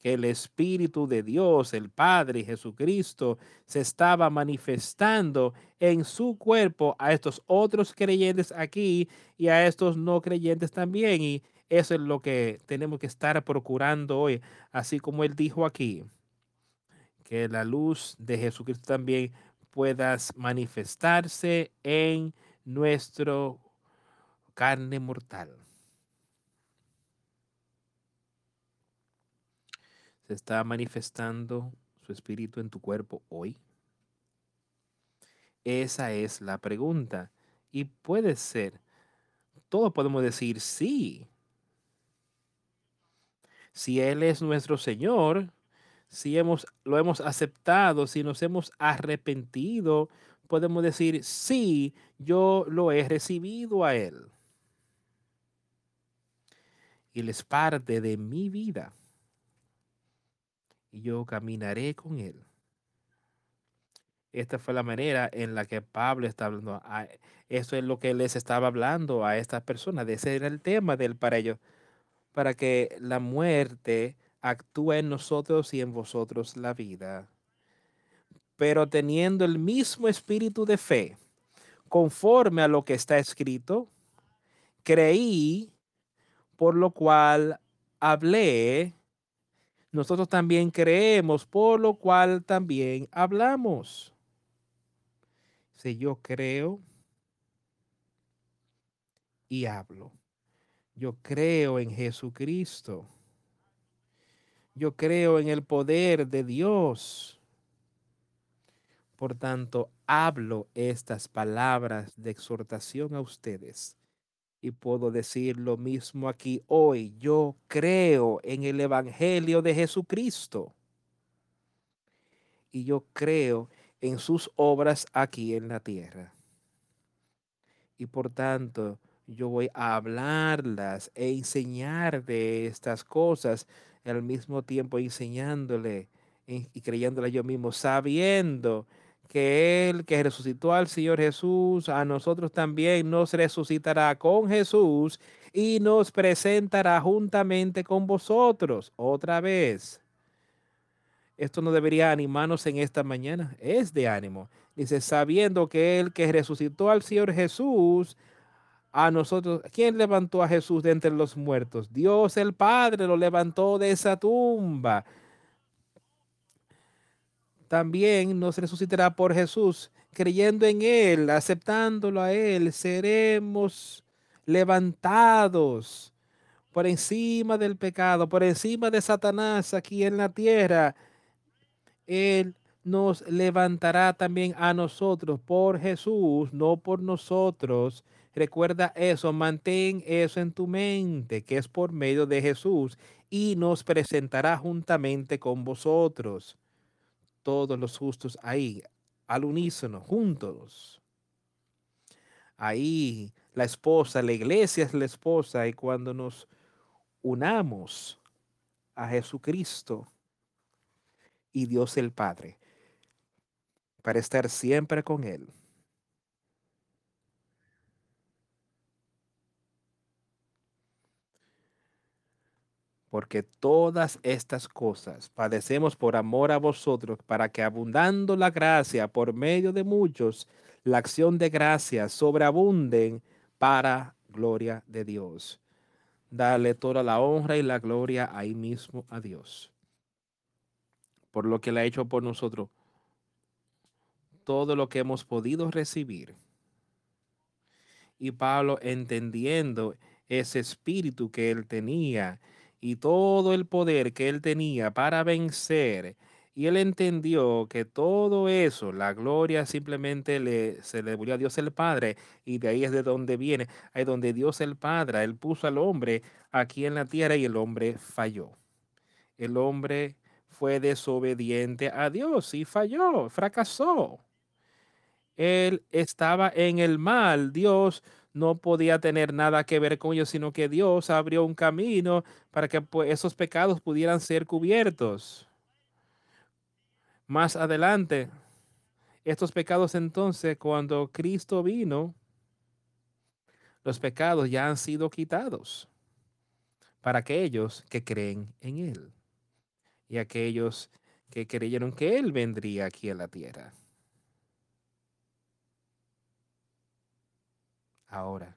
que el Espíritu de Dios, el Padre Jesucristo, se estaba manifestando en su cuerpo a estos otros creyentes aquí y a estos no creyentes también. Y eso es lo que tenemos que estar procurando hoy, así como él dijo aquí, que la luz de Jesucristo también pueda manifestarse en nuestro carne mortal. está manifestando su espíritu en tu cuerpo hoy? Esa es la pregunta. Y puede ser, todos podemos decir sí. Si Él es nuestro Señor, si hemos, lo hemos aceptado, si nos hemos arrepentido, podemos decir sí, yo lo he recibido a Él. Él es parte de mi vida y yo caminaré con él. Esta fue la manera en la que Pablo está hablando. eso es lo que les estaba hablando a estas personas. Ese era el tema del para ellos. Para que la muerte actúe en nosotros y en vosotros la vida. Pero teniendo el mismo espíritu de fe, conforme a lo que está escrito, creí, por lo cual hablé nosotros también creemos, por lo cual también hablamos. Si yo creo y hablo, yo creo en Jesucristo. Yo creo en el poder de Dios. Por tanto, hablo estas palabras de exhortación a ustedes y puedo decir lo mismo aquí hoy. Yo creo en el Evangelio de Jesucristo. Y yo creo en sus obras aquí en la tierra. Y por tanto, yo voy a hablarlas e enseñar de estas cosas, al mismo tiempo enseñándole y creyéndole yo mismo, sabiendo que Él que resucitó al Señor Jesús, a nosotros también nos resucitará con Jesús y nos presentará juntamente con vosotros otra vez. Esto no debería animarnos en esta mañana, es de ánimo. Dice, sabiendo que Él que resucitó al Señor Jesús, a nosotros, ¿quién levantó a Jesús de entre los muertos? Dios el Padre lo levantó de esa tumba también nos resucitará por Jesús. Creyendo en Él, aceptándolo a Él, seremos levantados por encima del pecado, por encima de Satanás aquí en la tierra. Él nos levantará también a nosotros por Jesús, no por nosotros. Recuerda eso, mantén eso en tu mente, que es por medio de Jesús, y nos presentará juntamente con vosotros todos los justos ahí, al unísono, juntos. Ahí la esposa, la iglesia es la esposa y cuando nos unamos a Jesucristo y Dios el Padre para estar siempre con Él. Porque todas estas cosas padecemos por amor a vosotros, para que abundando la gracia por medio de muchos, la acción de gracia sobreabunden para gloria de Dios. Dale toda la honra y la gloria ahí mismo a Dios, por lo que le ha hecho por nosotros todo lo que hemos podido recibir. Y Pablo entendiendo ese espíritu que él tenía, y todo el poder que él tenía para vencer. Y él entendió que todo eso, la gloria simplemente le, se le devolvió a Dios el Padre. Y de ahí es de donde viene, ahí donde Dios el Padre, él puso al hombre aquí en la tierra y el hombre falló. El hombre fue desobediente a Dios y falló, fracasó. Él estaba en el mal. Dios no podía tener nada que ver con ellos, sino que Dios abrió un camino para que pues, esos pecados pudieran ser cubiertos. Más adelante, estos pecados entonces, cuando Cristo vino, los pecados ya han sido quitados para aquellos que creen en Él y aquellos que creyeron que Él vendría aquí a la tierra. Ahora.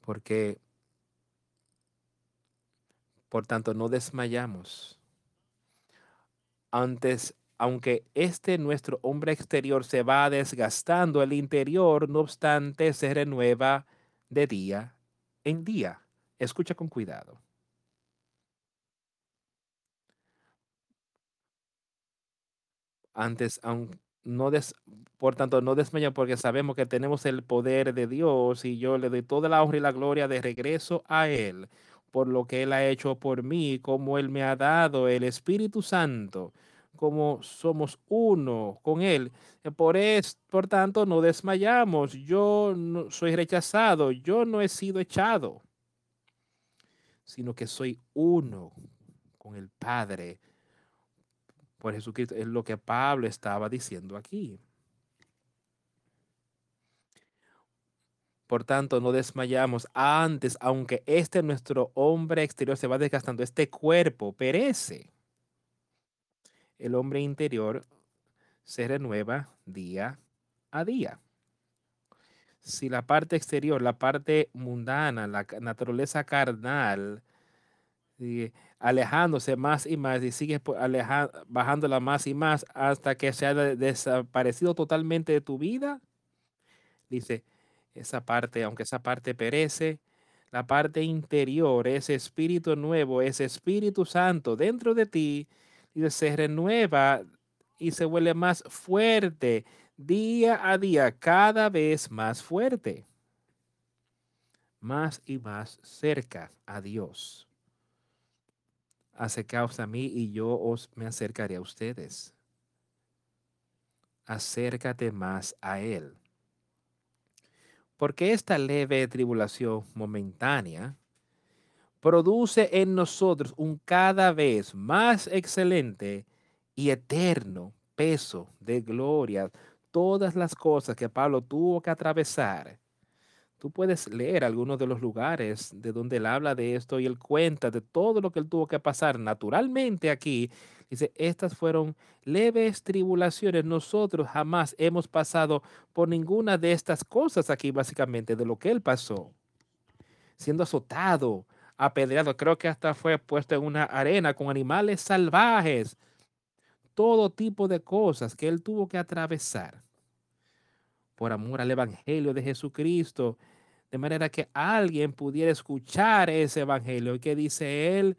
Porque, por tanto, no desmayamos. Antes, aunque este nuestro hombre exterior se va desgastando, el interior, no obstante, se renueva de día en día. Escucha con cuidado. Antes, aunque no des, por tanto, no desmayan porque sabemos que tenemos el poder de Dios y yo le doy toda la honra y la gloria de regreso a Él por lo que Él ha hecho por mí, como Él me ha dado el Espíritu Santo, como somos uno con Él. Eh, por, es, por tanto, no desmayamos. Yo no soy rechazado, yo no he sido echado, sino que soy uno con el Padre por Jesucristo. Es lo que Pablo estaba diciendo aquí. Por tanto, no desmayamos antes, aunque este nuestro hombre exterior se va desgastando, este cuerpo perece. El hombre interior se renueva día a día. Si la parte exterior, la parte mundana, la naturaleza carnal, alejándose más y más y sigue bajándola más y más hasta que se haya desaparecido totalmente de tu vida. Dice, esa parte, aunque esa parte perece, la parte interior, ese espíritu nuevo, ese espíritu santo dentro de ti, dice, se renueva y se vuelve más fuerte día a día, cada vez más fuerte, más y más cerca a Dios acercaos a mí y yo os me acercaré a ustedes. Acércate más a Él. Porque esta leve tribulación momentánea produce en nosotros un cada vez más excelente y eterno peso de gloria. Todas las cosas que Pablo tuvo que atravesar. Tú puedes leer algunos de los lugares de donde él habla de esto y él cuenta de todo lo que él tuvo que pasar naturalmente aquí. Dice, estas fueron leves tribulaciones. Nosotros jamás hemos pasado por ninguna de estas cosas aquí, básicamente, de lo que él pasó. Siendo azotado, apedreado, creo que hasta fue puesto en una arena con animales salvajes. Todo tipo de cosas que él tuvo que atravesar por amor al Evangelio de Jesucristo, de manera que alguien pudiera escuchar ese Evangelio. ¿Y qué dice él?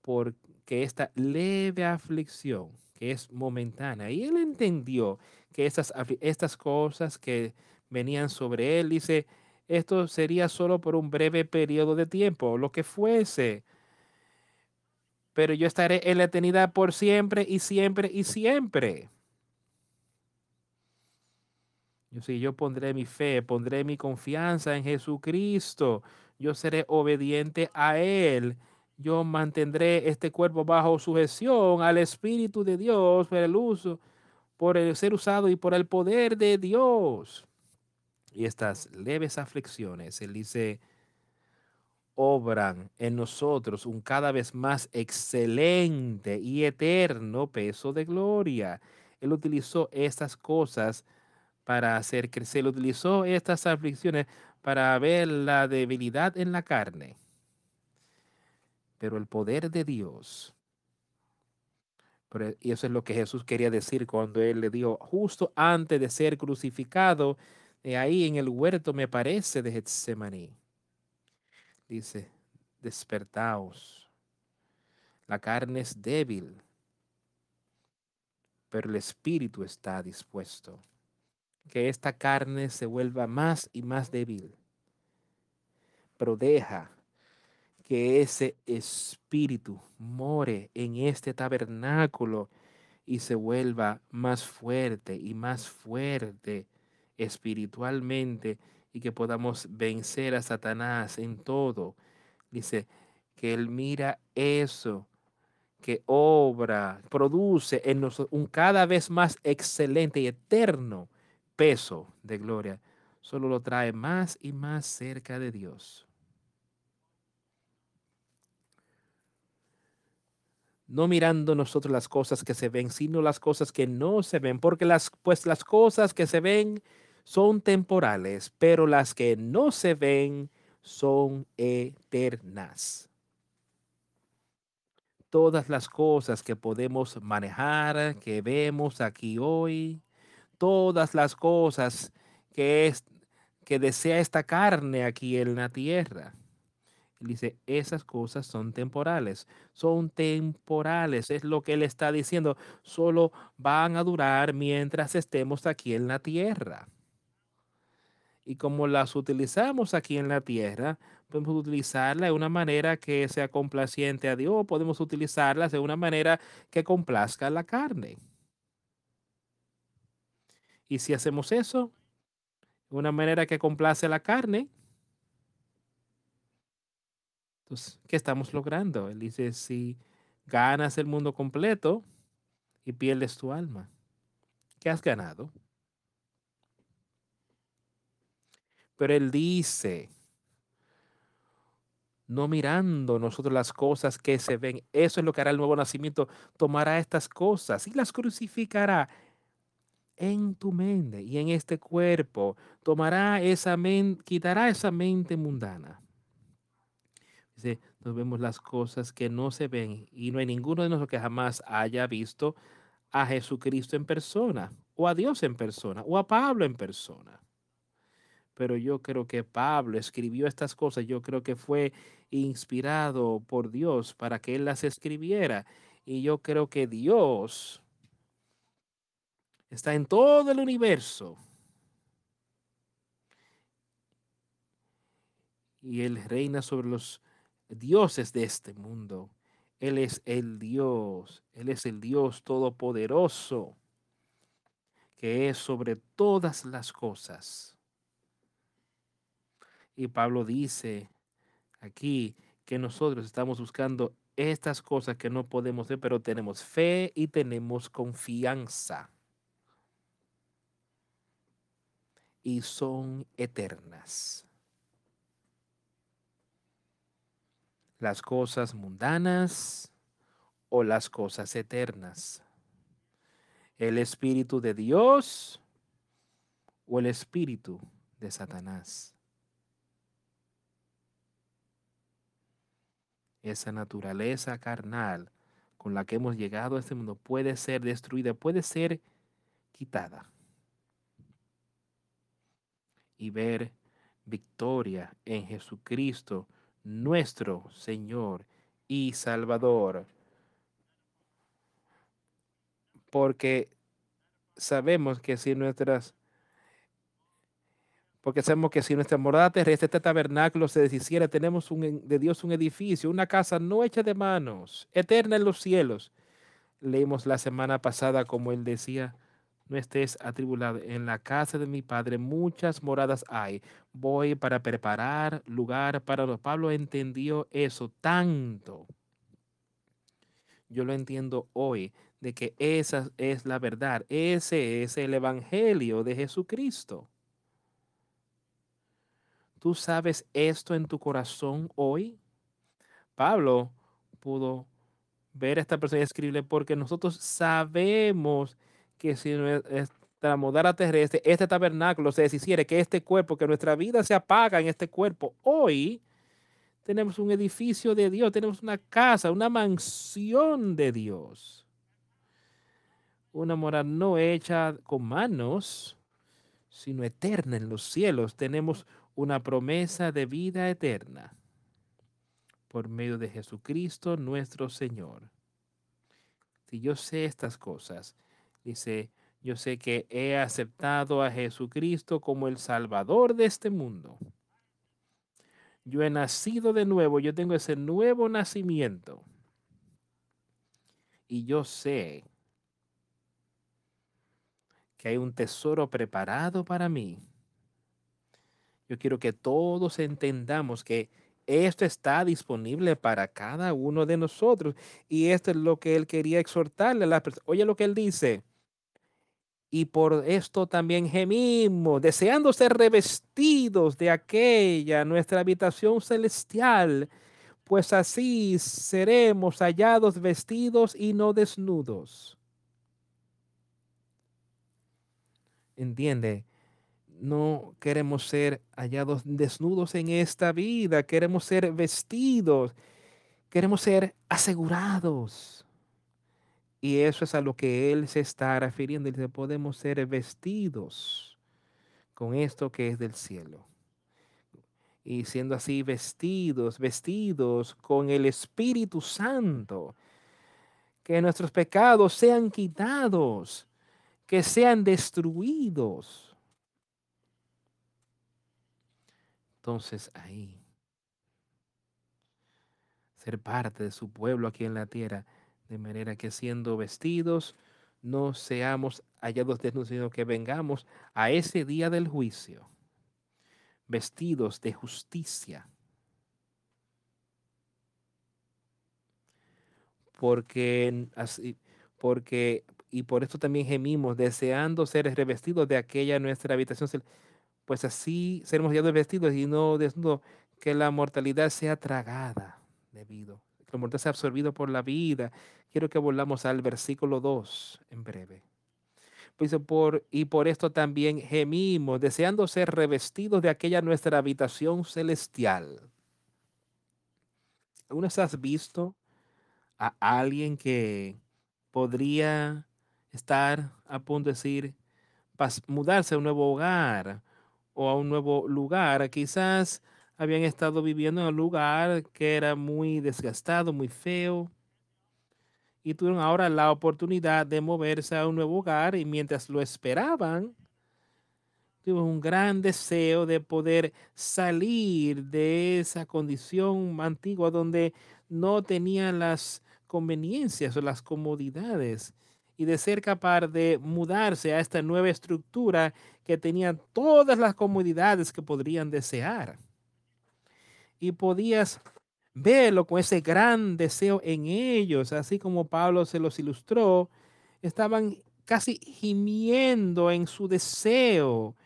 Porque esta leve aflicción, que es momentánea, y él entendió que estas, estas cosas que venían sobre él, dice, esto sería solo por un breve periodo de tiempo, lo que fuese. Pero yo estaré en la eternidad por siempre y siempre y siempre. Yo sí, yo pondré mi fe, pondré mi confianza en Jesucristo. Yo seré obediente a Él. Yo mantendré este cuerpo bajo sujeción al Espíritu de Dios por el uso, por el ser usado y por el poder de Dios. Y estas leves aflicciones, Él dice, obran en nosotros un cada vez más excelente y eterno peso de gloria. Él utilizó estas cosas para hacer crecer. Utilizó estas aflicciones para ver la debilidad en la carne. Pero el poder de Dios, y eso es lo que Jesús quería decir cuando él le dijo, justo antes de ser crucificado, de ahí en el huerto me parece de Getsemaní. Dice, despertaos. La carne es débil, pero el espíritu está dispuesto que esta carne se vuelva más y más débil. Pero deja que ese espíritu more en este tabernáculo y se vuelva más fuerte y más fuerte espiritualmente y que podamos vencer a Satanás en todo. Dice que él mira eso que obra, produce en nosotros un cada vez más excelente y eterno peso de gloria solo lo trae más y más cerca de Dios. No mirando nosotros las cosas que se ven, sino las cosas que no se ven, porque las pues las cosas que se ven son temporales, pero las que no se ven son eternas. Todas las cosas que podemos manejar, que vemos aquí hoy, todas las cosas que, es, que desea esta carne aquí en la tierra. Él dice, esas cosas son temporales, son temporales, es lo que él está diciendo, solo van a durar mientras estemos aquí en la tierra. Y como las utilizamos aquí en la tierra, podemos utilizarla de una manera que sea complaciente a Dios, podemos utilizarlas de una manera que complazca a la carne. Y si hacemos eso, una manera que complace la carne, entonces, ¿qué estamos logrando? Él dice, si ganas el mundo completo y pierdes tu alma, ¿qué has ganado? Pero él dice, no mirando nosotros las cosas que se ven, eso es lo que hará el nuevo nacimiento, tomará estas cosas y las crucificará en tu mente y en este cuerpo, tomará esa mente, quitará esa mente mundana. Nos vemos las cosas que no se ven y no hay ninguno de nosotros que jamás haya visto a Jesucristo en persona, o a Dios en persona, o a Pablo en persona. Pero yo creo que Pablo escribió estas cosas, yo creo que fue inspirado por Dios para que él las escribiera. Y yo creo que Dios está en todo el universo. Y Él reina sobre los dioses de este mundo. Él es el Dios, Él es el Dios todopoderoso, que es sobre todas las cosas. Y Pablo dice aquí que nosotros estamos buscando estas cosas que no podemos ver, pero tenemos fe y tenemos confianza. Y son eternas. Las cosas mundanas o las cosas eternas. El Espíritu de Dios o el Espíritu de Satanás. esa naturaleza carnal con la que hemos llegado a este mundo puede ser destruida, puede ser quitada. Y ver victoria en Jesucristo, nuestro Señor y Salvador. Porque sabemos que si nuestras porque sabemos que si nuestra morada terrestre, este tabernáculo se deshiciera, tenemos de Dios un edificio, una casa no hecha de manos, eterna en los cielos. Leímos la semana pasada como él decía, no estés atribulado. En la casa de mi padre muchas moradas hay. Voy para preparar lugar para los. Pablo entendió eso tanto. Yo lo entiendo hoy, de que esa es la verdad. Ese es el evangelio de Jesucristo. ¿Tú sabes esto en tu corazón hoy? Pablo pudo ver a esta persona y escribirle porque nosotros sabemos que si nuestra modara terrestre, este tabernáculo se deshiciere, que este cuerpo, que nuestra vida se apaga en este cuerpo, hoy tenemos un edificio de Dios, tenemos una casa, una mansión de Dios. Una morada no hecha con manos, sino eterna en los cielos. Tenemos una promesa de vida eterna por medio de Jesucristo nuestro Señor. Si yo sé estas cosas, dice, yo sé que he aceptado a Jesucristo como el Salvador de este mundo. Yo he nacido de nuevo, yo tengo ese nuevo nacimiento. Y yo sé que hay un tesoro preparado para mí yo quiero que todos entendamos que esto está disponible para cada uno de nosotros. Y esto es lo que él quería exhortarle a las personas. Oye lo que él dice. Y por esto también gemimos, deseando ser revestidos de aquella nuestra habitación celestial, pues así seremos hallados vestidos y no desnudos. ¿Entiende? no queremos ser hallados desnudos en esta vida, queremos ser vestidos, queremos ser asegurados. Y eso es a lo que Él se está refiriendo. Dice, podemos ser vestidos con esto que es del cielo. Y siendo así vestidos, vestidos con el Espíritu Santo, que nuestros pecados sean quitados, que sean destruidos entonces ahí ser parte de su pueblo aquí en la tierra, de manera que siendo vestidos no seamos hallados desnudos, sino que vengamos a ese día del juicio, vestidos de justicia. Porque así, porque, y por esto también gemimos, deseando ser revestidos de aquella nuestra habitación pues así seremos ya vestidos y no desnudos, que la mortalidad sea tragada debido, que la mortalidad sea absorbido por la vida. Quiero que volvamos al versículo 2 en breve. Pues por, y por esto también gemimos, deseando ser revestidos de aquella nuestra habitación celestial. ¿Alguna vez has visto a alguien que podría estar a punto de decir, mudarse a un nuevo hogar o a un nuevo lugar. Quizás habían estado viviendo en un lugar que era muy desgastado, muy feo, y tuvieron ahora la oportunidad de moverse a un nuevo hogar y mientras lo esperaban, tuvieron un gran deseo de poder salir de esa condición antigua donde no tenían las conveniencias o las comodidades y de ser capaz de mudarse a esta nueva estructura que tenía todas las comodidades que podrían desear. Y podías verlo con ese gran deseo en ellos, así como Pablo se los ilustró, estaban casi gimiendo en su deseo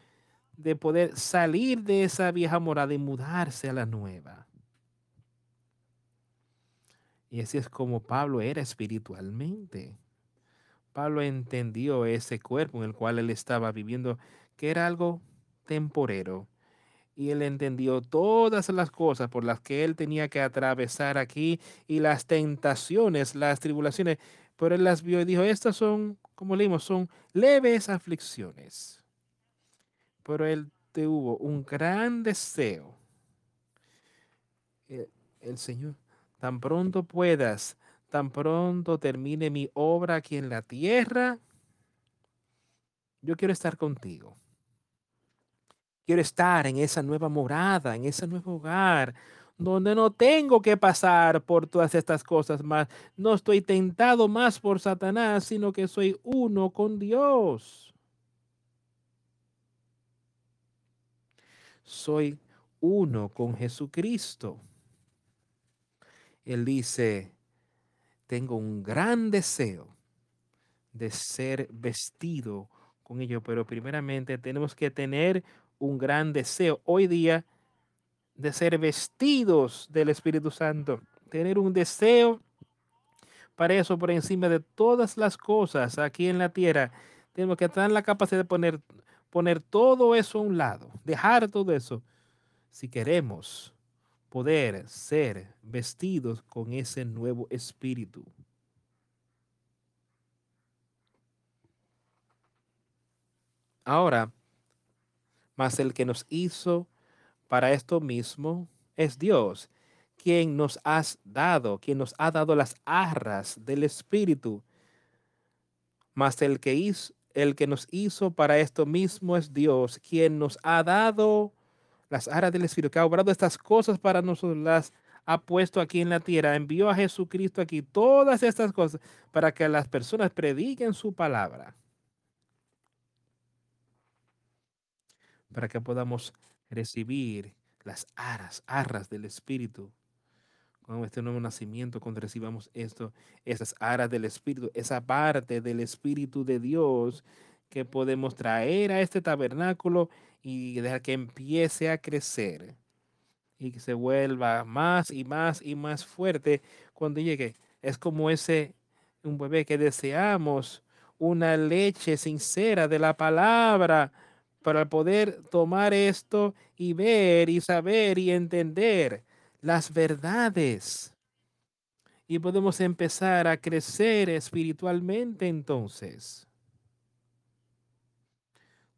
de poder salir de esa vieja morada y mudarse a la nueva. Y así es como Pablo era espiritualmente. Pablo entendió ese cuerpo en el cual él estaba viviendo, que era algo temporero. Y él entendió todas las cosas por las que él tenía que atravesar aquí y las tentaciones, las tribulaciones. Pero él las vio y dijo, estas son, como leímos, son leves aflicciones. Pero él tuvo un gran deseo. El, el Señor, tan pronto puedas, tan pronto termine mi obra aquí en la tierra, yo quiero estar contigo. Quiero estar en esa nueva morada, en ese nuevo hogar, donde no tengo que pasar por todas estas cosas más. No estoy tentado más por Satanás, sino que soy uno con Dios. Soy uno con Jesucristo. Él dice, tengo un gran deseo de ser vestido con ello, pero primeramente tenemos que tener un gran deseo hoy día de ser vestidos del Espíritu Santo, tener un deseo para eso por encima de todas las cosas aquí en la tierra. Tenemos que tener la capacidad de poner, poner todo eso a un lado, dejar todo eso, si queremos poder ser vestidos con ese nuevo espíritu. Ahora, mas el que nos hizo para esto mismo es Dios, quien nos has dado, quien nos ha dado las arras del Espíritu. Mas el que, hizo, el que nos hizo para esto mismo es Dios, quien nos ha dado las arras del Espíritu, que ha obrado estas cosas para nosotros, las ha puesto aquí en la tierra, envió a Jesucristo aquí, todas estas cosas, para que las personas prediquen su palabra. Para que podamos recibir las aras, arras del Espíritu. Con este nuevo nacimiento, cuando recibamos esto, esas aras del Espíritu, esa parte del Espíritu de Dios que podemos traer a este tabernáculo y dejar que empiece a crecer y que se vuelva más y más y más fuerte cuando llegue. Es como ese un bebé que deseamos una leche sincera de la palabra para poder tomar esto y ver y saber y entender las verdades. Y podemos empezar a crecer espiritualmente entonces.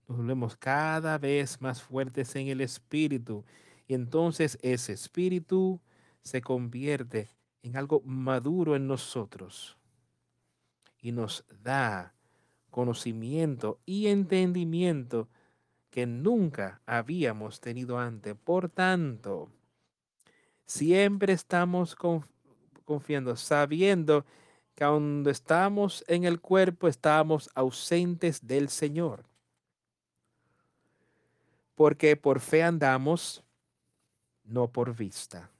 Nos volvemos cada vez más fuertes en el espíritu. Y entonces ese espíritu se convierte en algo maduro en nosotros. Y nos da conocimiento y entendimiento que nunca habíamos tenido antes. Por tanto, siempre estamos confiando, sabiendo que cuando estamos en el cuerpo estamos ausentes del Señor. Porque por fe andamos, no por vista.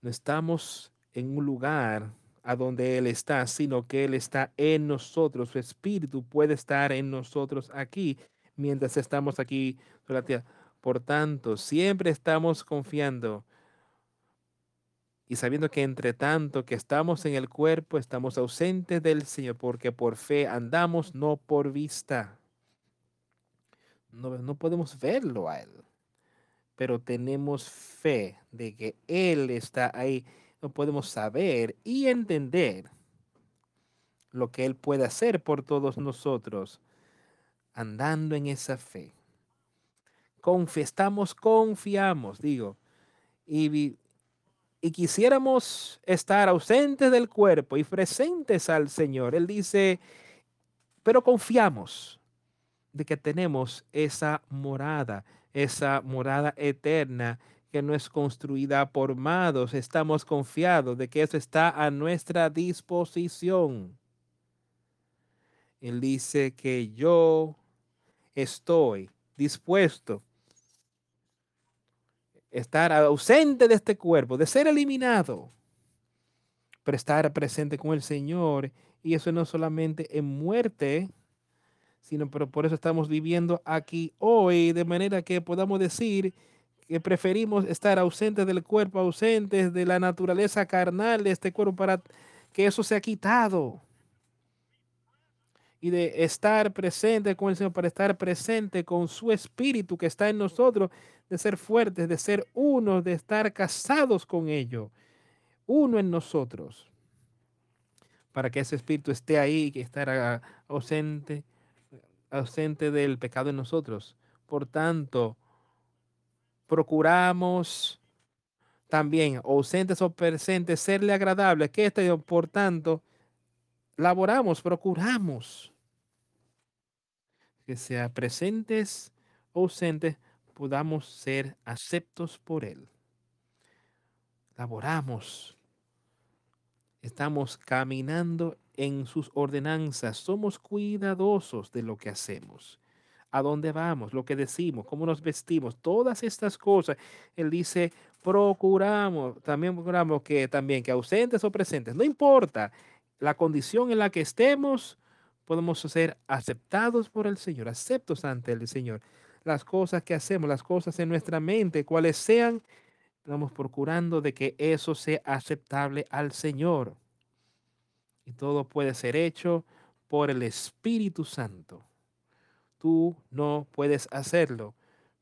No estamos en un lugar a donde Él está, sino que Él está en nosotros. Su espíritu puede estar en nosotros aquí mientras estamos aquí sobre la tierra. Por tanto, siempre estamos confiando y sabiendo que entre tanto que estamos en el cuerpo, estamos ausentes del Señor, porque por fe andamos, no por vista. No, no podemos verlo a Él, pero tenemos fe de que Él está ahí. No podemos saber y entender lo que Él puede hacer por todos nosotros andando en esa fe. Confestamos, confiamos, digo, y, y quisiéramos estar ausentes del cuerpo y presentes al Señor. Él dice, pero confiamos de que tenemos esa morada, esa morada eterna que no es construida por mados. Estamos confiados de que eso está a nuestra disposición. Él dice que yo estoy dispuesto. estar ausente de este cuerpo, de ser eliminado, pero estar presente con el Señor. Y eso no solamente en muerte, sino pero por eso estamos viviendo aquí hoy, de manera que podamos decir que preferimos estar ausentes del cuerpo, ausentes de la naturaleza carnal de este cuerpo para que eso sea quitado. Y de estar presente con el Señor, para estar presente con su espíritu que está en nosotros, de ser fuertes, de ser uno, de estar casados con ello, uno en nosotros, para que ese espíritu esté ahí, que estará ausente, ausente del pecado en nosotros. Por tanto, procuramos también, ausentes o presentes, serle agradable. Que este, por tanto, laboramos, procuramos que sea presentes o ausentes, podamos ser aceptos por Él. Laboramos. Estamos caminando en sus ordenanzas. Somos cuidadosos de lo que hacemos. A dónde vamos, lo que decimos, cómo nos vestimos, todas estas cosas. Él dice, procuramos, también procuramos que también que ausentes o presentes, no importa la condición en la que estemos, podemos ser aceptados por el Señor, aceptos ante el Señor las cosas que hacemos, las cosas en nuestra mente, cuales sean, estamos procurando de que eso sea aceptable al Señor. Y todo puede ser hecho por el Espíritu Santo. Tú no puedes hacerlo,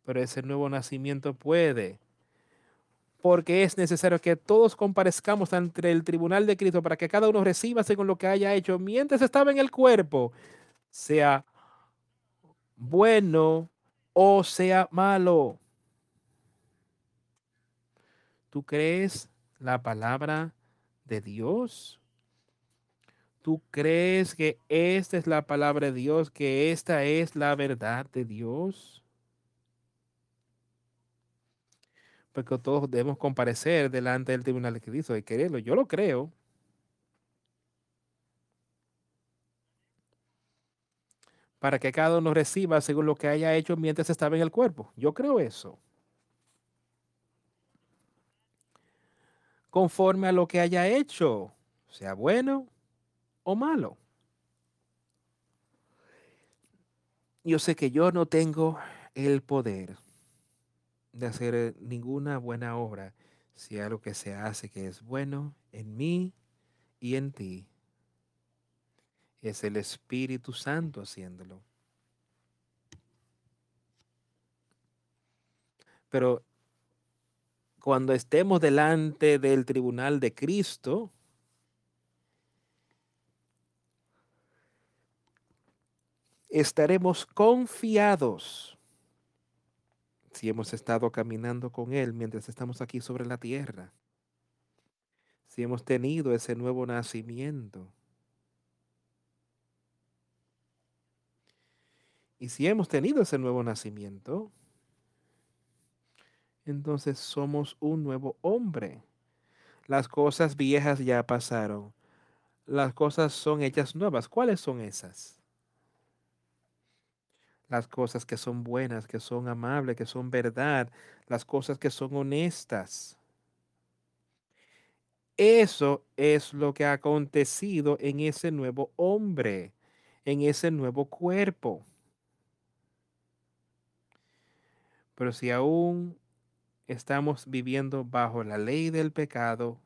pero ese nuevo nacimiento puede. Porque es necesario que todos comparezcamos ante el tribunal de Cristo para que cada uno reciba según lo que haya hecho mientras estaba en el cuerpo, sea bueno o sea malo. ¿Tú crees la palabra de Dios? ¿Tú crees que esta es la palabra de Dios, que esta es la verdad de Dios? Porque todos debemos comparecer delante del tribunal de Cristo y quererlo. Yo lo creo. para que cada uno reciba según lo que haya hecho mientras estaba en el cuerpo. Yo creo eso. Conforme a lo que haya hecho, sea bueno o malo. Yo sé que yo no tengo el poder de hacer ninguna buena obra si algo que se hace que es bueno en mí y en ti es el Espíritu Santo haciéndolo. Pero cuando estemos delante del tribunal de Cristo, estaremos confiados si hemos estado caminando con Él mientras estamos aquí sobre la tierra, si hemos tenido ese nuevo nacimiento. Y si hemos tenido ese nuevo nacimiento, entonces somos un nuevo hombre. Las cosas viejas ya pasaron. Las cosas son hechas nuevas. ¿Cuáles son esas? Las cosas que son buenas, que son amables, que son verdad, las cosas que son honestas. Eso es lo que ha acontecido en ese nuevo hombre, en ese nuevo cuerpo. Pero si aún estamos viviendo bajo la ley del pecado,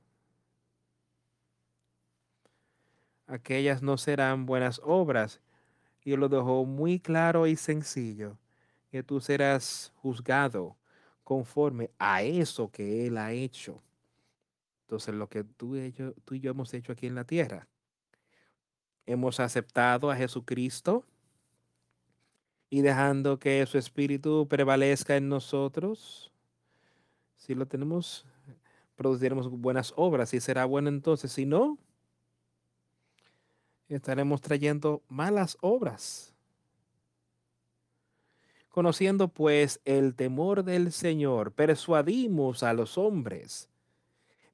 aquellas no serán buenas obras. Y lo dejó muy claro y sencillo, que tú serás juzgado conforme a eso que Él ha hecho. Entonces, lo que tú y, yo, tú y yo hemos hecho aquí en la tierra, hemos aceptado a Jesucristo y dejando que su espíritu prevalezca en nosotros. Si lo tenemos, produciremos buenas obras y será bueno entonces. Si no, estaremos trayendo malas obras. Conociendo pues el temor del Señor, persuadimos a los hombres,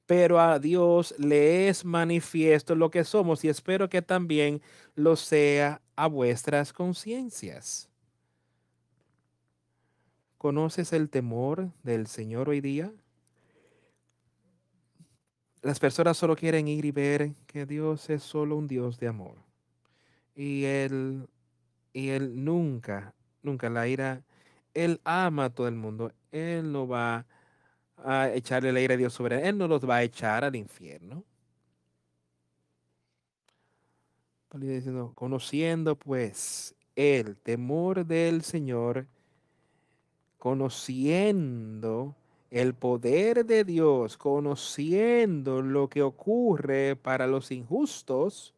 pero a Dios le es manifiesto lo que somos y espero que también lo sea a vuestras conciencias ¿Conoces el temor del Señor hoy día? Las personas solo quieren ir y ver que Dios es solo un Dios de amor. Y Él, y Él nunca, nunca la ira, Él ama a todo el mundo. Él no va a echarle la ira a Dios sobre él. Él no los va a echar al infierno. Conociendo pues el temor del Señor, conociendo el poder de Dios, conociendo lo que ocurre para los injustos,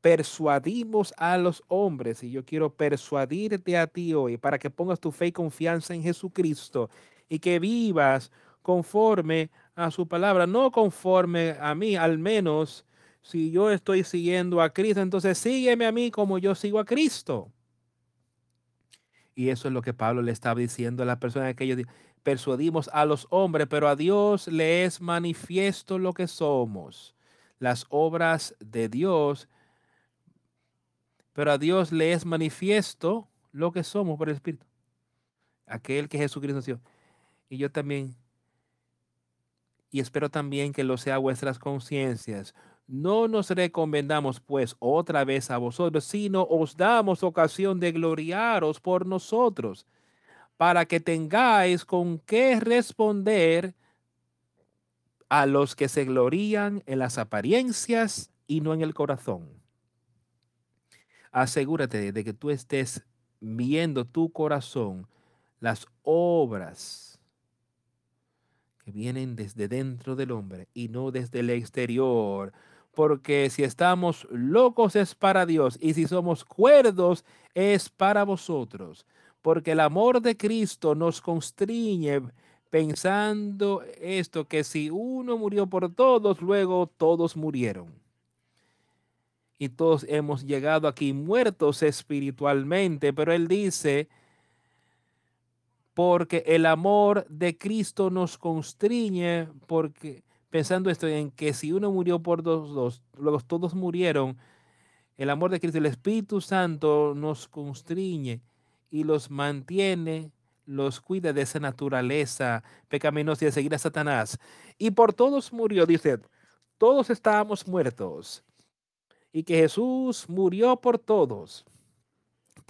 persuadimos a los hombres. Y yo quiero persuadirte a ti hoy para que pongas tu fe y confianza en Jesucristo y que vivas conforme a su palabra, no conforme a mí, al menos si yo estoy siguiendo a Cristo, entonces sígueme a mí como yo sigo a Cristo. Y eso es lo que Pablo le estaba diciendo a las personas que ellos persuadimos a los hombres, pero a Dios le es manifiesto lo que somos, las obras de Dios, pero a Dios le es manifiesto lo que somos por el Espíritu. Aquel que Jesucristo dio. Y yo también y espero también que lo sea vuestras conciencias. No nos recomendamos pues otra vez a vosotros, sino os damos ocasión de gloriaros por nosotros, para que tengáis con qué responder a los que se glorían en las apariencias y no en el corazón. Asegúrate de que tú estés viendo tu corazón, las obras vienen desde dentro del hombre y no desde el exterior. Porque si estamos locos es para Dios y si somos cuerdos es para vosotros. Porque el amor de Cristo nos constriñe pensando esto, que si uno murió por todos, luego todos murieron. Y todos hemos llegado aquí muertos espiritualmente, pero Él dice, porque el amor de Cristo nos constriñe, porque pensando esto en que si uno murió por dos, luego todos murieron, el amor de Cristo, el Espíritu Santo nos constriñe y los mantiene, los cuida de esa naturaleza pecaminosa y de seguir a Satanás. Y por todos murió, dice, todos estábamos muertos. Y que Jesús murió por todos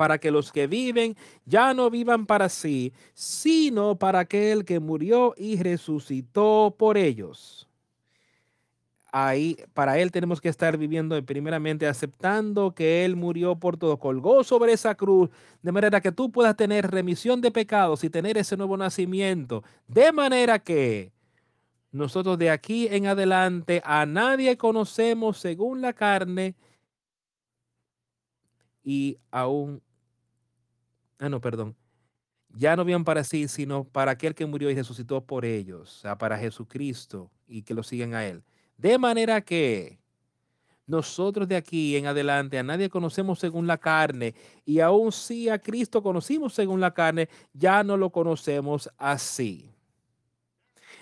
para que los que viven ya no vivan para sí, sino para aquel que murió y resucitó por ellos. Ahí, para él tenemos que estar viviendo primeramente aceptando que él murió por todo, colgó sobre esa cruz, de manera que tú puedas tener remisión de pecados y tener ese nuevo nacimiento, de manera que nosotros de aquí en adelante a nadie conocemos según la carne y aún ah, no, perdón, ya no vivan para sí, sino para aquel que murió y resucitó por ellos, o sea, para Jesucristo y que lo sigan a Él. De manera que nosotros de aquí en adelante a nadie conocemos según la carne y aún si a Cristo conocimos según la carne, ya no lo conocemos así.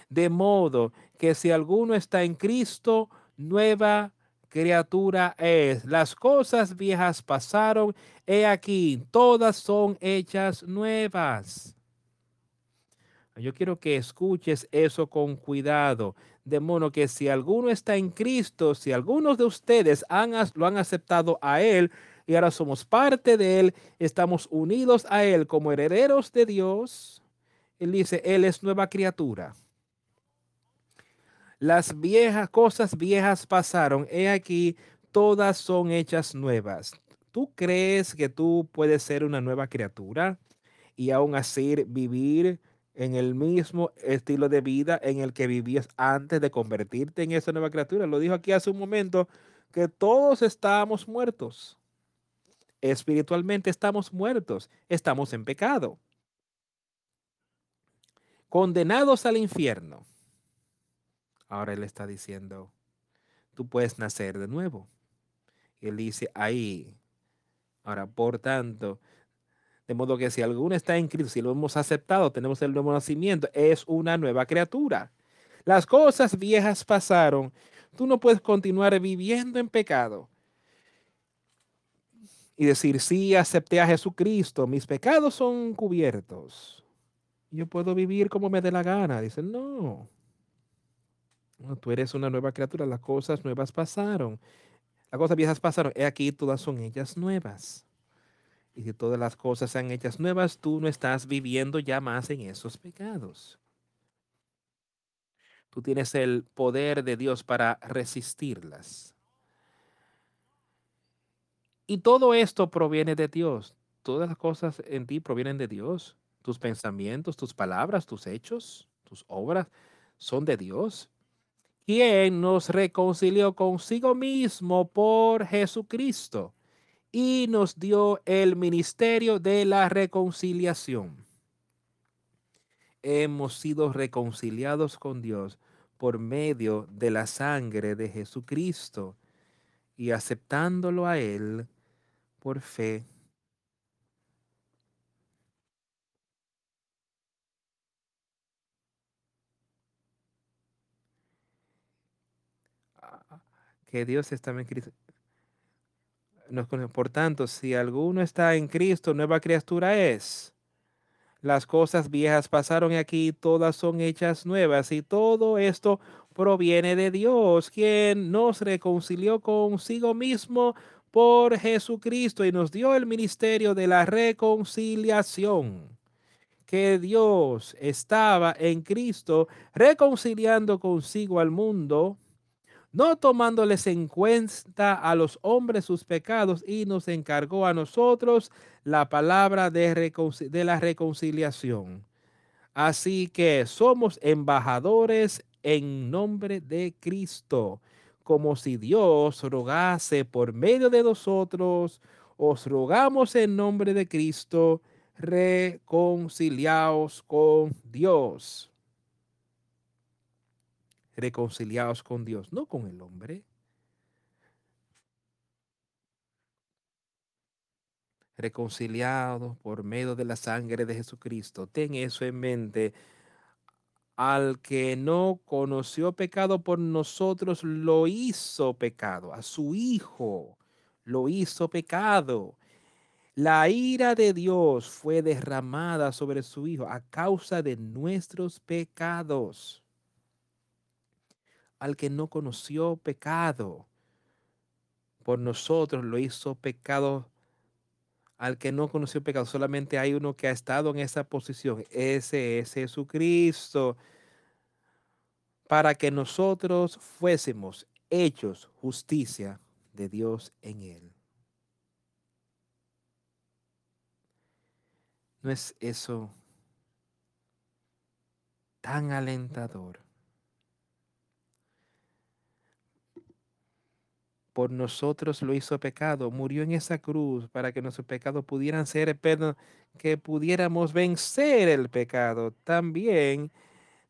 De modo que si alguno está en Cristo, nueva criatura es. Las cosas viejas pasaron, he aquí, todas son hechas nuevas. Yo quiero que escuches eso con cuidado, de modo que si alguno está en Cristo, si algunos de ustedes han, lo han aceptado a Él y ahora somos parte de Él, estamos unidos a Él como herederos de Dios, Él dice, Él es nueva criatura. Las viejas cosas viejas pasaron, he aquí, todas son hechas nuevas. ¿Tú crees que tú puedes ser una nueva criatura y aún así vivir en el mismo estilo de vida en el que vivías antes de convertirte en esa nueva criatura? Lo dijo aquí hace un momento que todos estamos muertos. Espiritualmente estamos muertos, estamos en pecado, condenados al infierno. Ahora él está diciendo, tú puedes nacer de nuevo. Y él dice, ahí. Ahora, por tanto, de modo que si alguno está en Cristo, si lo hemos aceptado, tenemos el nuevo nacimiento, es una nueva criatura. Las cosas viejas pasaron. Tú no puedes continuar viviendo en pecado y decir, sí, acepté a Jesucristo, mis pecados son cubiertos. Yo puedo vivir como me dé la gana. Dice, no. no. Tú eres una nueva criatura. Las cosas nuevas pasaron. Las cosas viejas pasaron. He aquí, todas son ellas nuevas. Y si todas las cosas sean hechas nuevas, tú no estás viviendo ya más en esos pecados. Tú tienes el poder de Dios para resistirlas. Y todo esto proviene de Dios. Todas las cosas en ti provienen de Dios. Tus pensamientos, tus palabras, tus hechos, tus obras son de Dios. Quien nos reconcilió consigo mismo por Jesucristo y nos dio el ministerio de la reconciliación. Hemos sido reconciliados con Dios por medio de la sangre de Jesucristo y aceptándolo a Él por fe. Ah, que Dios está en Cristo. Por tanto, si alguno está en Cristo, nueva criatura es. Las cosas viejas pasaron aquí, todas son hechas nuevas y todo esto proviene de Dios, quien nos reconcilió consigo mismo por Jesucristo y nos dio el ministerio de la reconciliación. Que Dios estaba en Cristo reconciliando consigo al mundo, no tomándoles en cuenta a los hombres sus pecados y nos encargó a nosotros la palabra de, de la reconciliación. Así que somos embajadores en nombre de Cristo como si Dios rogase por medio de nosotros, os rogamos en nombre de Cristo, reconciliaos con Dios. Reconciliaos con Dios, no con el hombre. Reconciliados por medio de la sangre de Jesucristo. Ten eso en mente al que no conoció pecado por nosotros, lo hizo pecado. A su Hijo lo hizo pecado. La ira de Dios fue derramada sobre su Hijo a causa de nuestros pecados. Al que no conoció pecado por nosotros, lo hizo pecado. Al que no conoció pecado, solamente hay uno que ha estado en esa posición. Ese es Jesucristo para que nosotros fuésemos hechos justicia de Dios en él. ¿No es eso tan alentador? Por nosotros lo hizo pecado, murió en esa cruz para que nuestros pecados pudieran ser, que pudiéramos vencer el pecado. También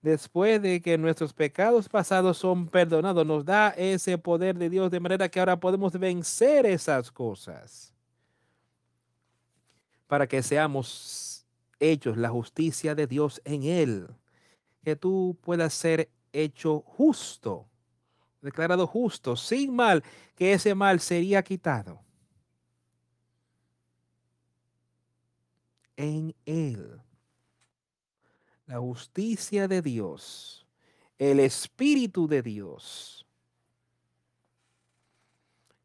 después de que nuestros pecados pasados son perdonados, nos da ese poder de Dios de manera que ahora podemos vencer esas cosas. Para que seamos hechos la justicia de Dios en Él, que tú puedas ser hecho justo, declarado justo, sin mal, que ese mal sería quitado. En Él la justicia de Dios, el Espíritu de Dios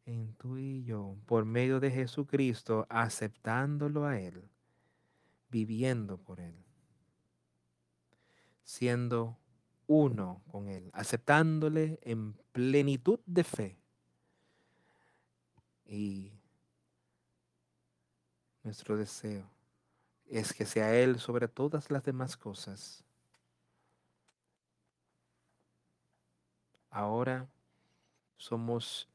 en tú y yo, por medio de Jesucristo, aceptándolo a Él, viviendo por Él, siendo uno con Él, aceptándole en plenitud de fe. Y nuestro deseo es que sea Él sobre todas las demás cosas. Ahora somos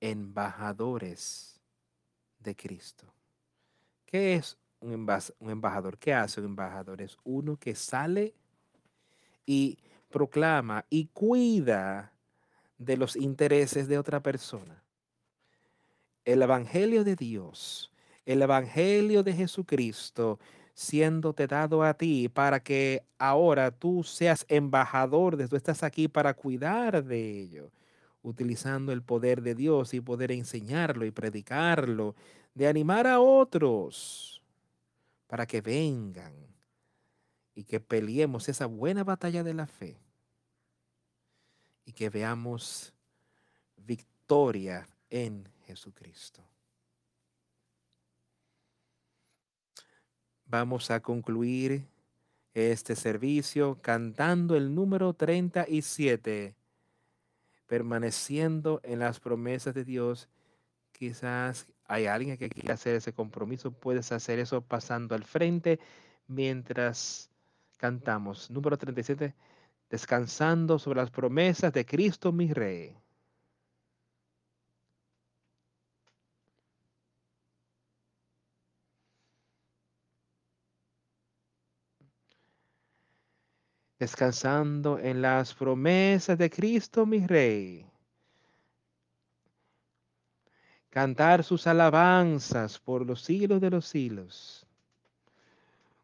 embajadores de Cristo. ¿Qué es un, embajador? ¿Qué hace un embajador? Es uno que sale y proclama y cuida de los intereses de otra persona. El Evangelio de Dios el Evangelio de Jesucristo siéndote dado a ti para que ahora tú seas embajador de tú estás aquí para cuidar de ello, utilizando el poder de Dios y poder enseñarlo y predicarlo, de animar a otros para que vengan y que peleemos esa buena batalla de la fe y que veamos victoria en Jesucristo. Vamos a concluir este servicio cantando el número 37, permaneciendo en las promesas de Dios. Quizás hay alguien que quiera hacer ese compromiso, puedes hacer eso pasando al frente mientras cantamos. Número 37, descansando sobre las promesas de Cristo mi Rey. descansando en las promesas de Cristo mi Rey. Cantar sus alabanzas por los siglos de los siglos.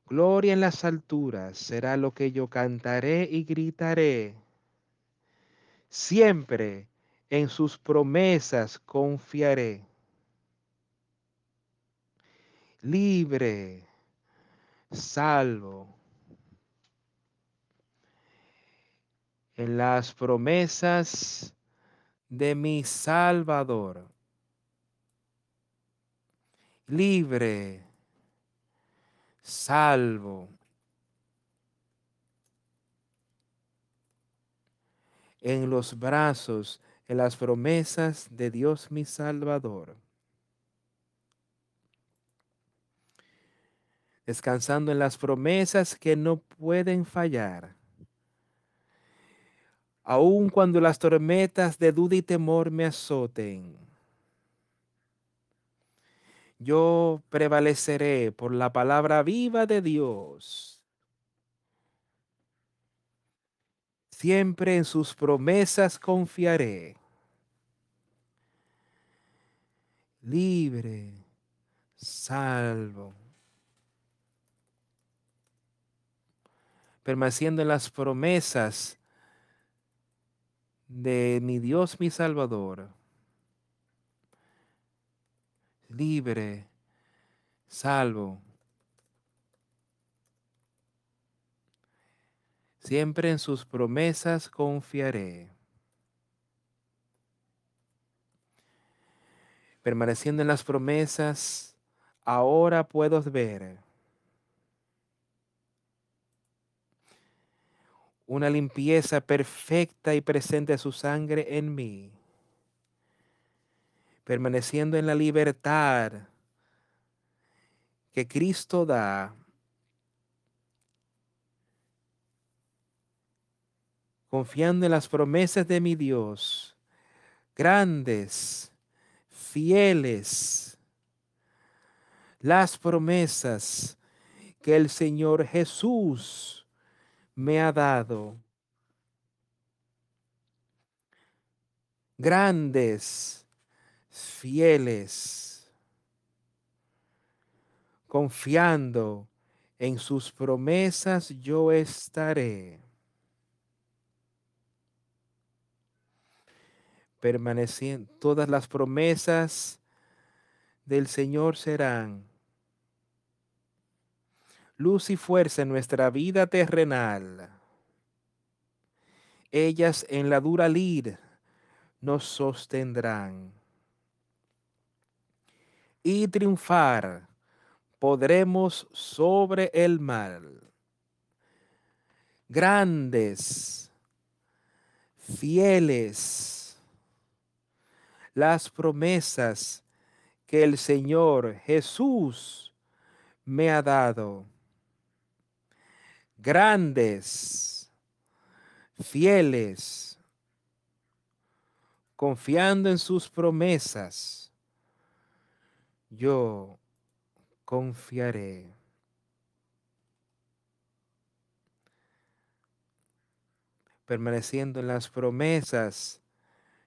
Gloria en las alturas será lo que yo cantaré y gritaré. Siempre en sus promesas confiaré. Libre, salvo en las promesas de mi Salvador. Libre, salvo. En los brazos, en las promesas de Dios mi Salvador. Descansando en las promesas que no pueden fallar aun cuando las tormentas de duda y temor me azoten. Yo prevaleceré por la palabra viva de Dios. Siempre en sus promesas confiaré. Libre, salvo. Permaneciendo en las promesas de mi Dios, mi Salvador, libre, salvo. Siempre en sus promesas confiaré. Permaneciendo en las promesas, ahora puedo ver una limpieza perfecta y presente de su sangre en mí, permaneciendo en la libertad que Cristo da, confiando en las promesas de mi Dios, grandes, fieles, las promesas que el Señor Jesús me ha dado. Grandes, fieles, confiando en sus promesas yo estaré. Permaneciendo, todas las promesas del Señor serán luz y fuerza en nuestra vida terrenal. Ellas en la dura lid nos sostendrán. Y triunfar podremos sobre el mal. Grandes, fieles, las promesas que el Señor Jesús me ha dado grandes, fieles, confiando en sus promesas, yo confiaré. Permaneciendo en las promesas,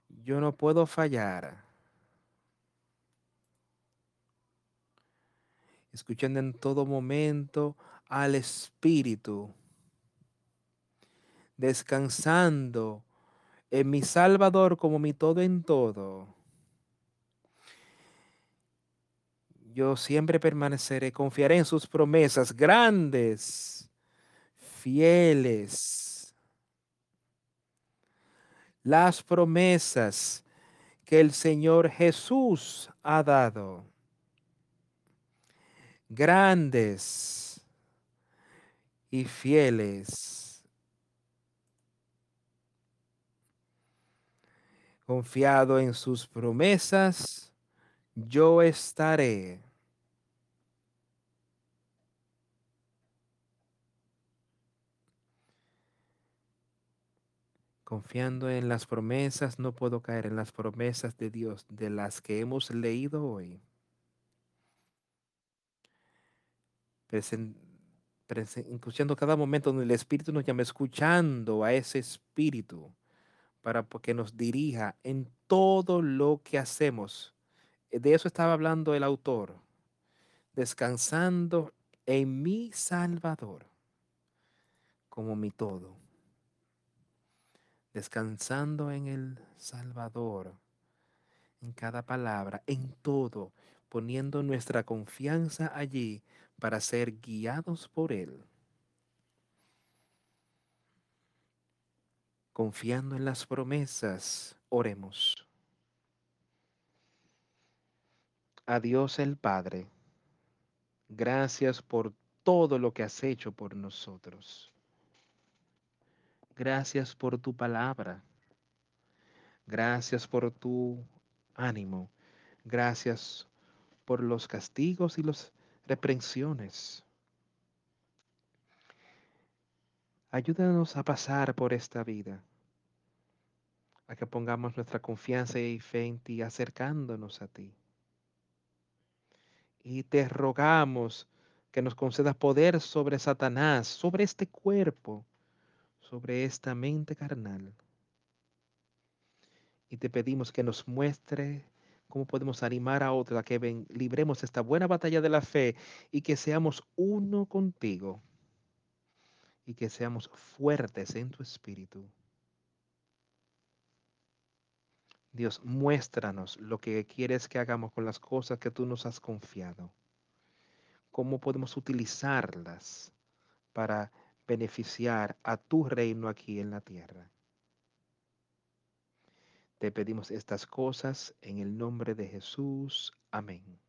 yo no puedo fallar. Escuchando en todo momento al Espíritu, descansando en mi Salvador como mi todo en todo. Yo siempre permaneceré, confiaré en sus promesas grandes, fieles. Las promesas que el Señor Jesús ha dado. Grandes y fieles. Confiado en sus promesas, yo estaré. Confiando en las promesas, no puedo caer en las promesas de Dios de las que hemos leído hoy. escuchando cada momento donde el Espíritu nos llama, escuchando a ese Espíritu para que nos dirija en todo lo que hacemos. De eso estaba hablando el autor, descansando en mi Salvador como mi todo descansando en el Salvador, en cada palabra, en todo, poniendo nuestra confianza allí para ser guiados por Él. Confiando en las promesas, oremos. A Dios el Padre, gracias por todo lo que has hecho por nosotros. Gracias por tu palabra. Gracias por tu ánimo. Gracias por los castigos y las reprensiones. Ayúdanos a pasar por esta vida, a que pongamos nuestra confianza y fe en ti, acercándonos a ti. Y te rogamos que nos concedas poder sobre Satanás, sobre este cuerpo, sobre esta mente carnal. Y te pedimos que nos muestre cómo podemos animar a otros a que ven, libremos esta buena batalla de la fe y que seamos uno contigo y que seamos fuertes en tu espíritu. Dios, muéstranos lo que quieres que hagamos con las cosas que tú nos has confiado. Cómo podemos utilizarlas para beneficiar a tu reino aquí en la tierra. Te pedimos estas cosas en el nombre de Jesús. Amén.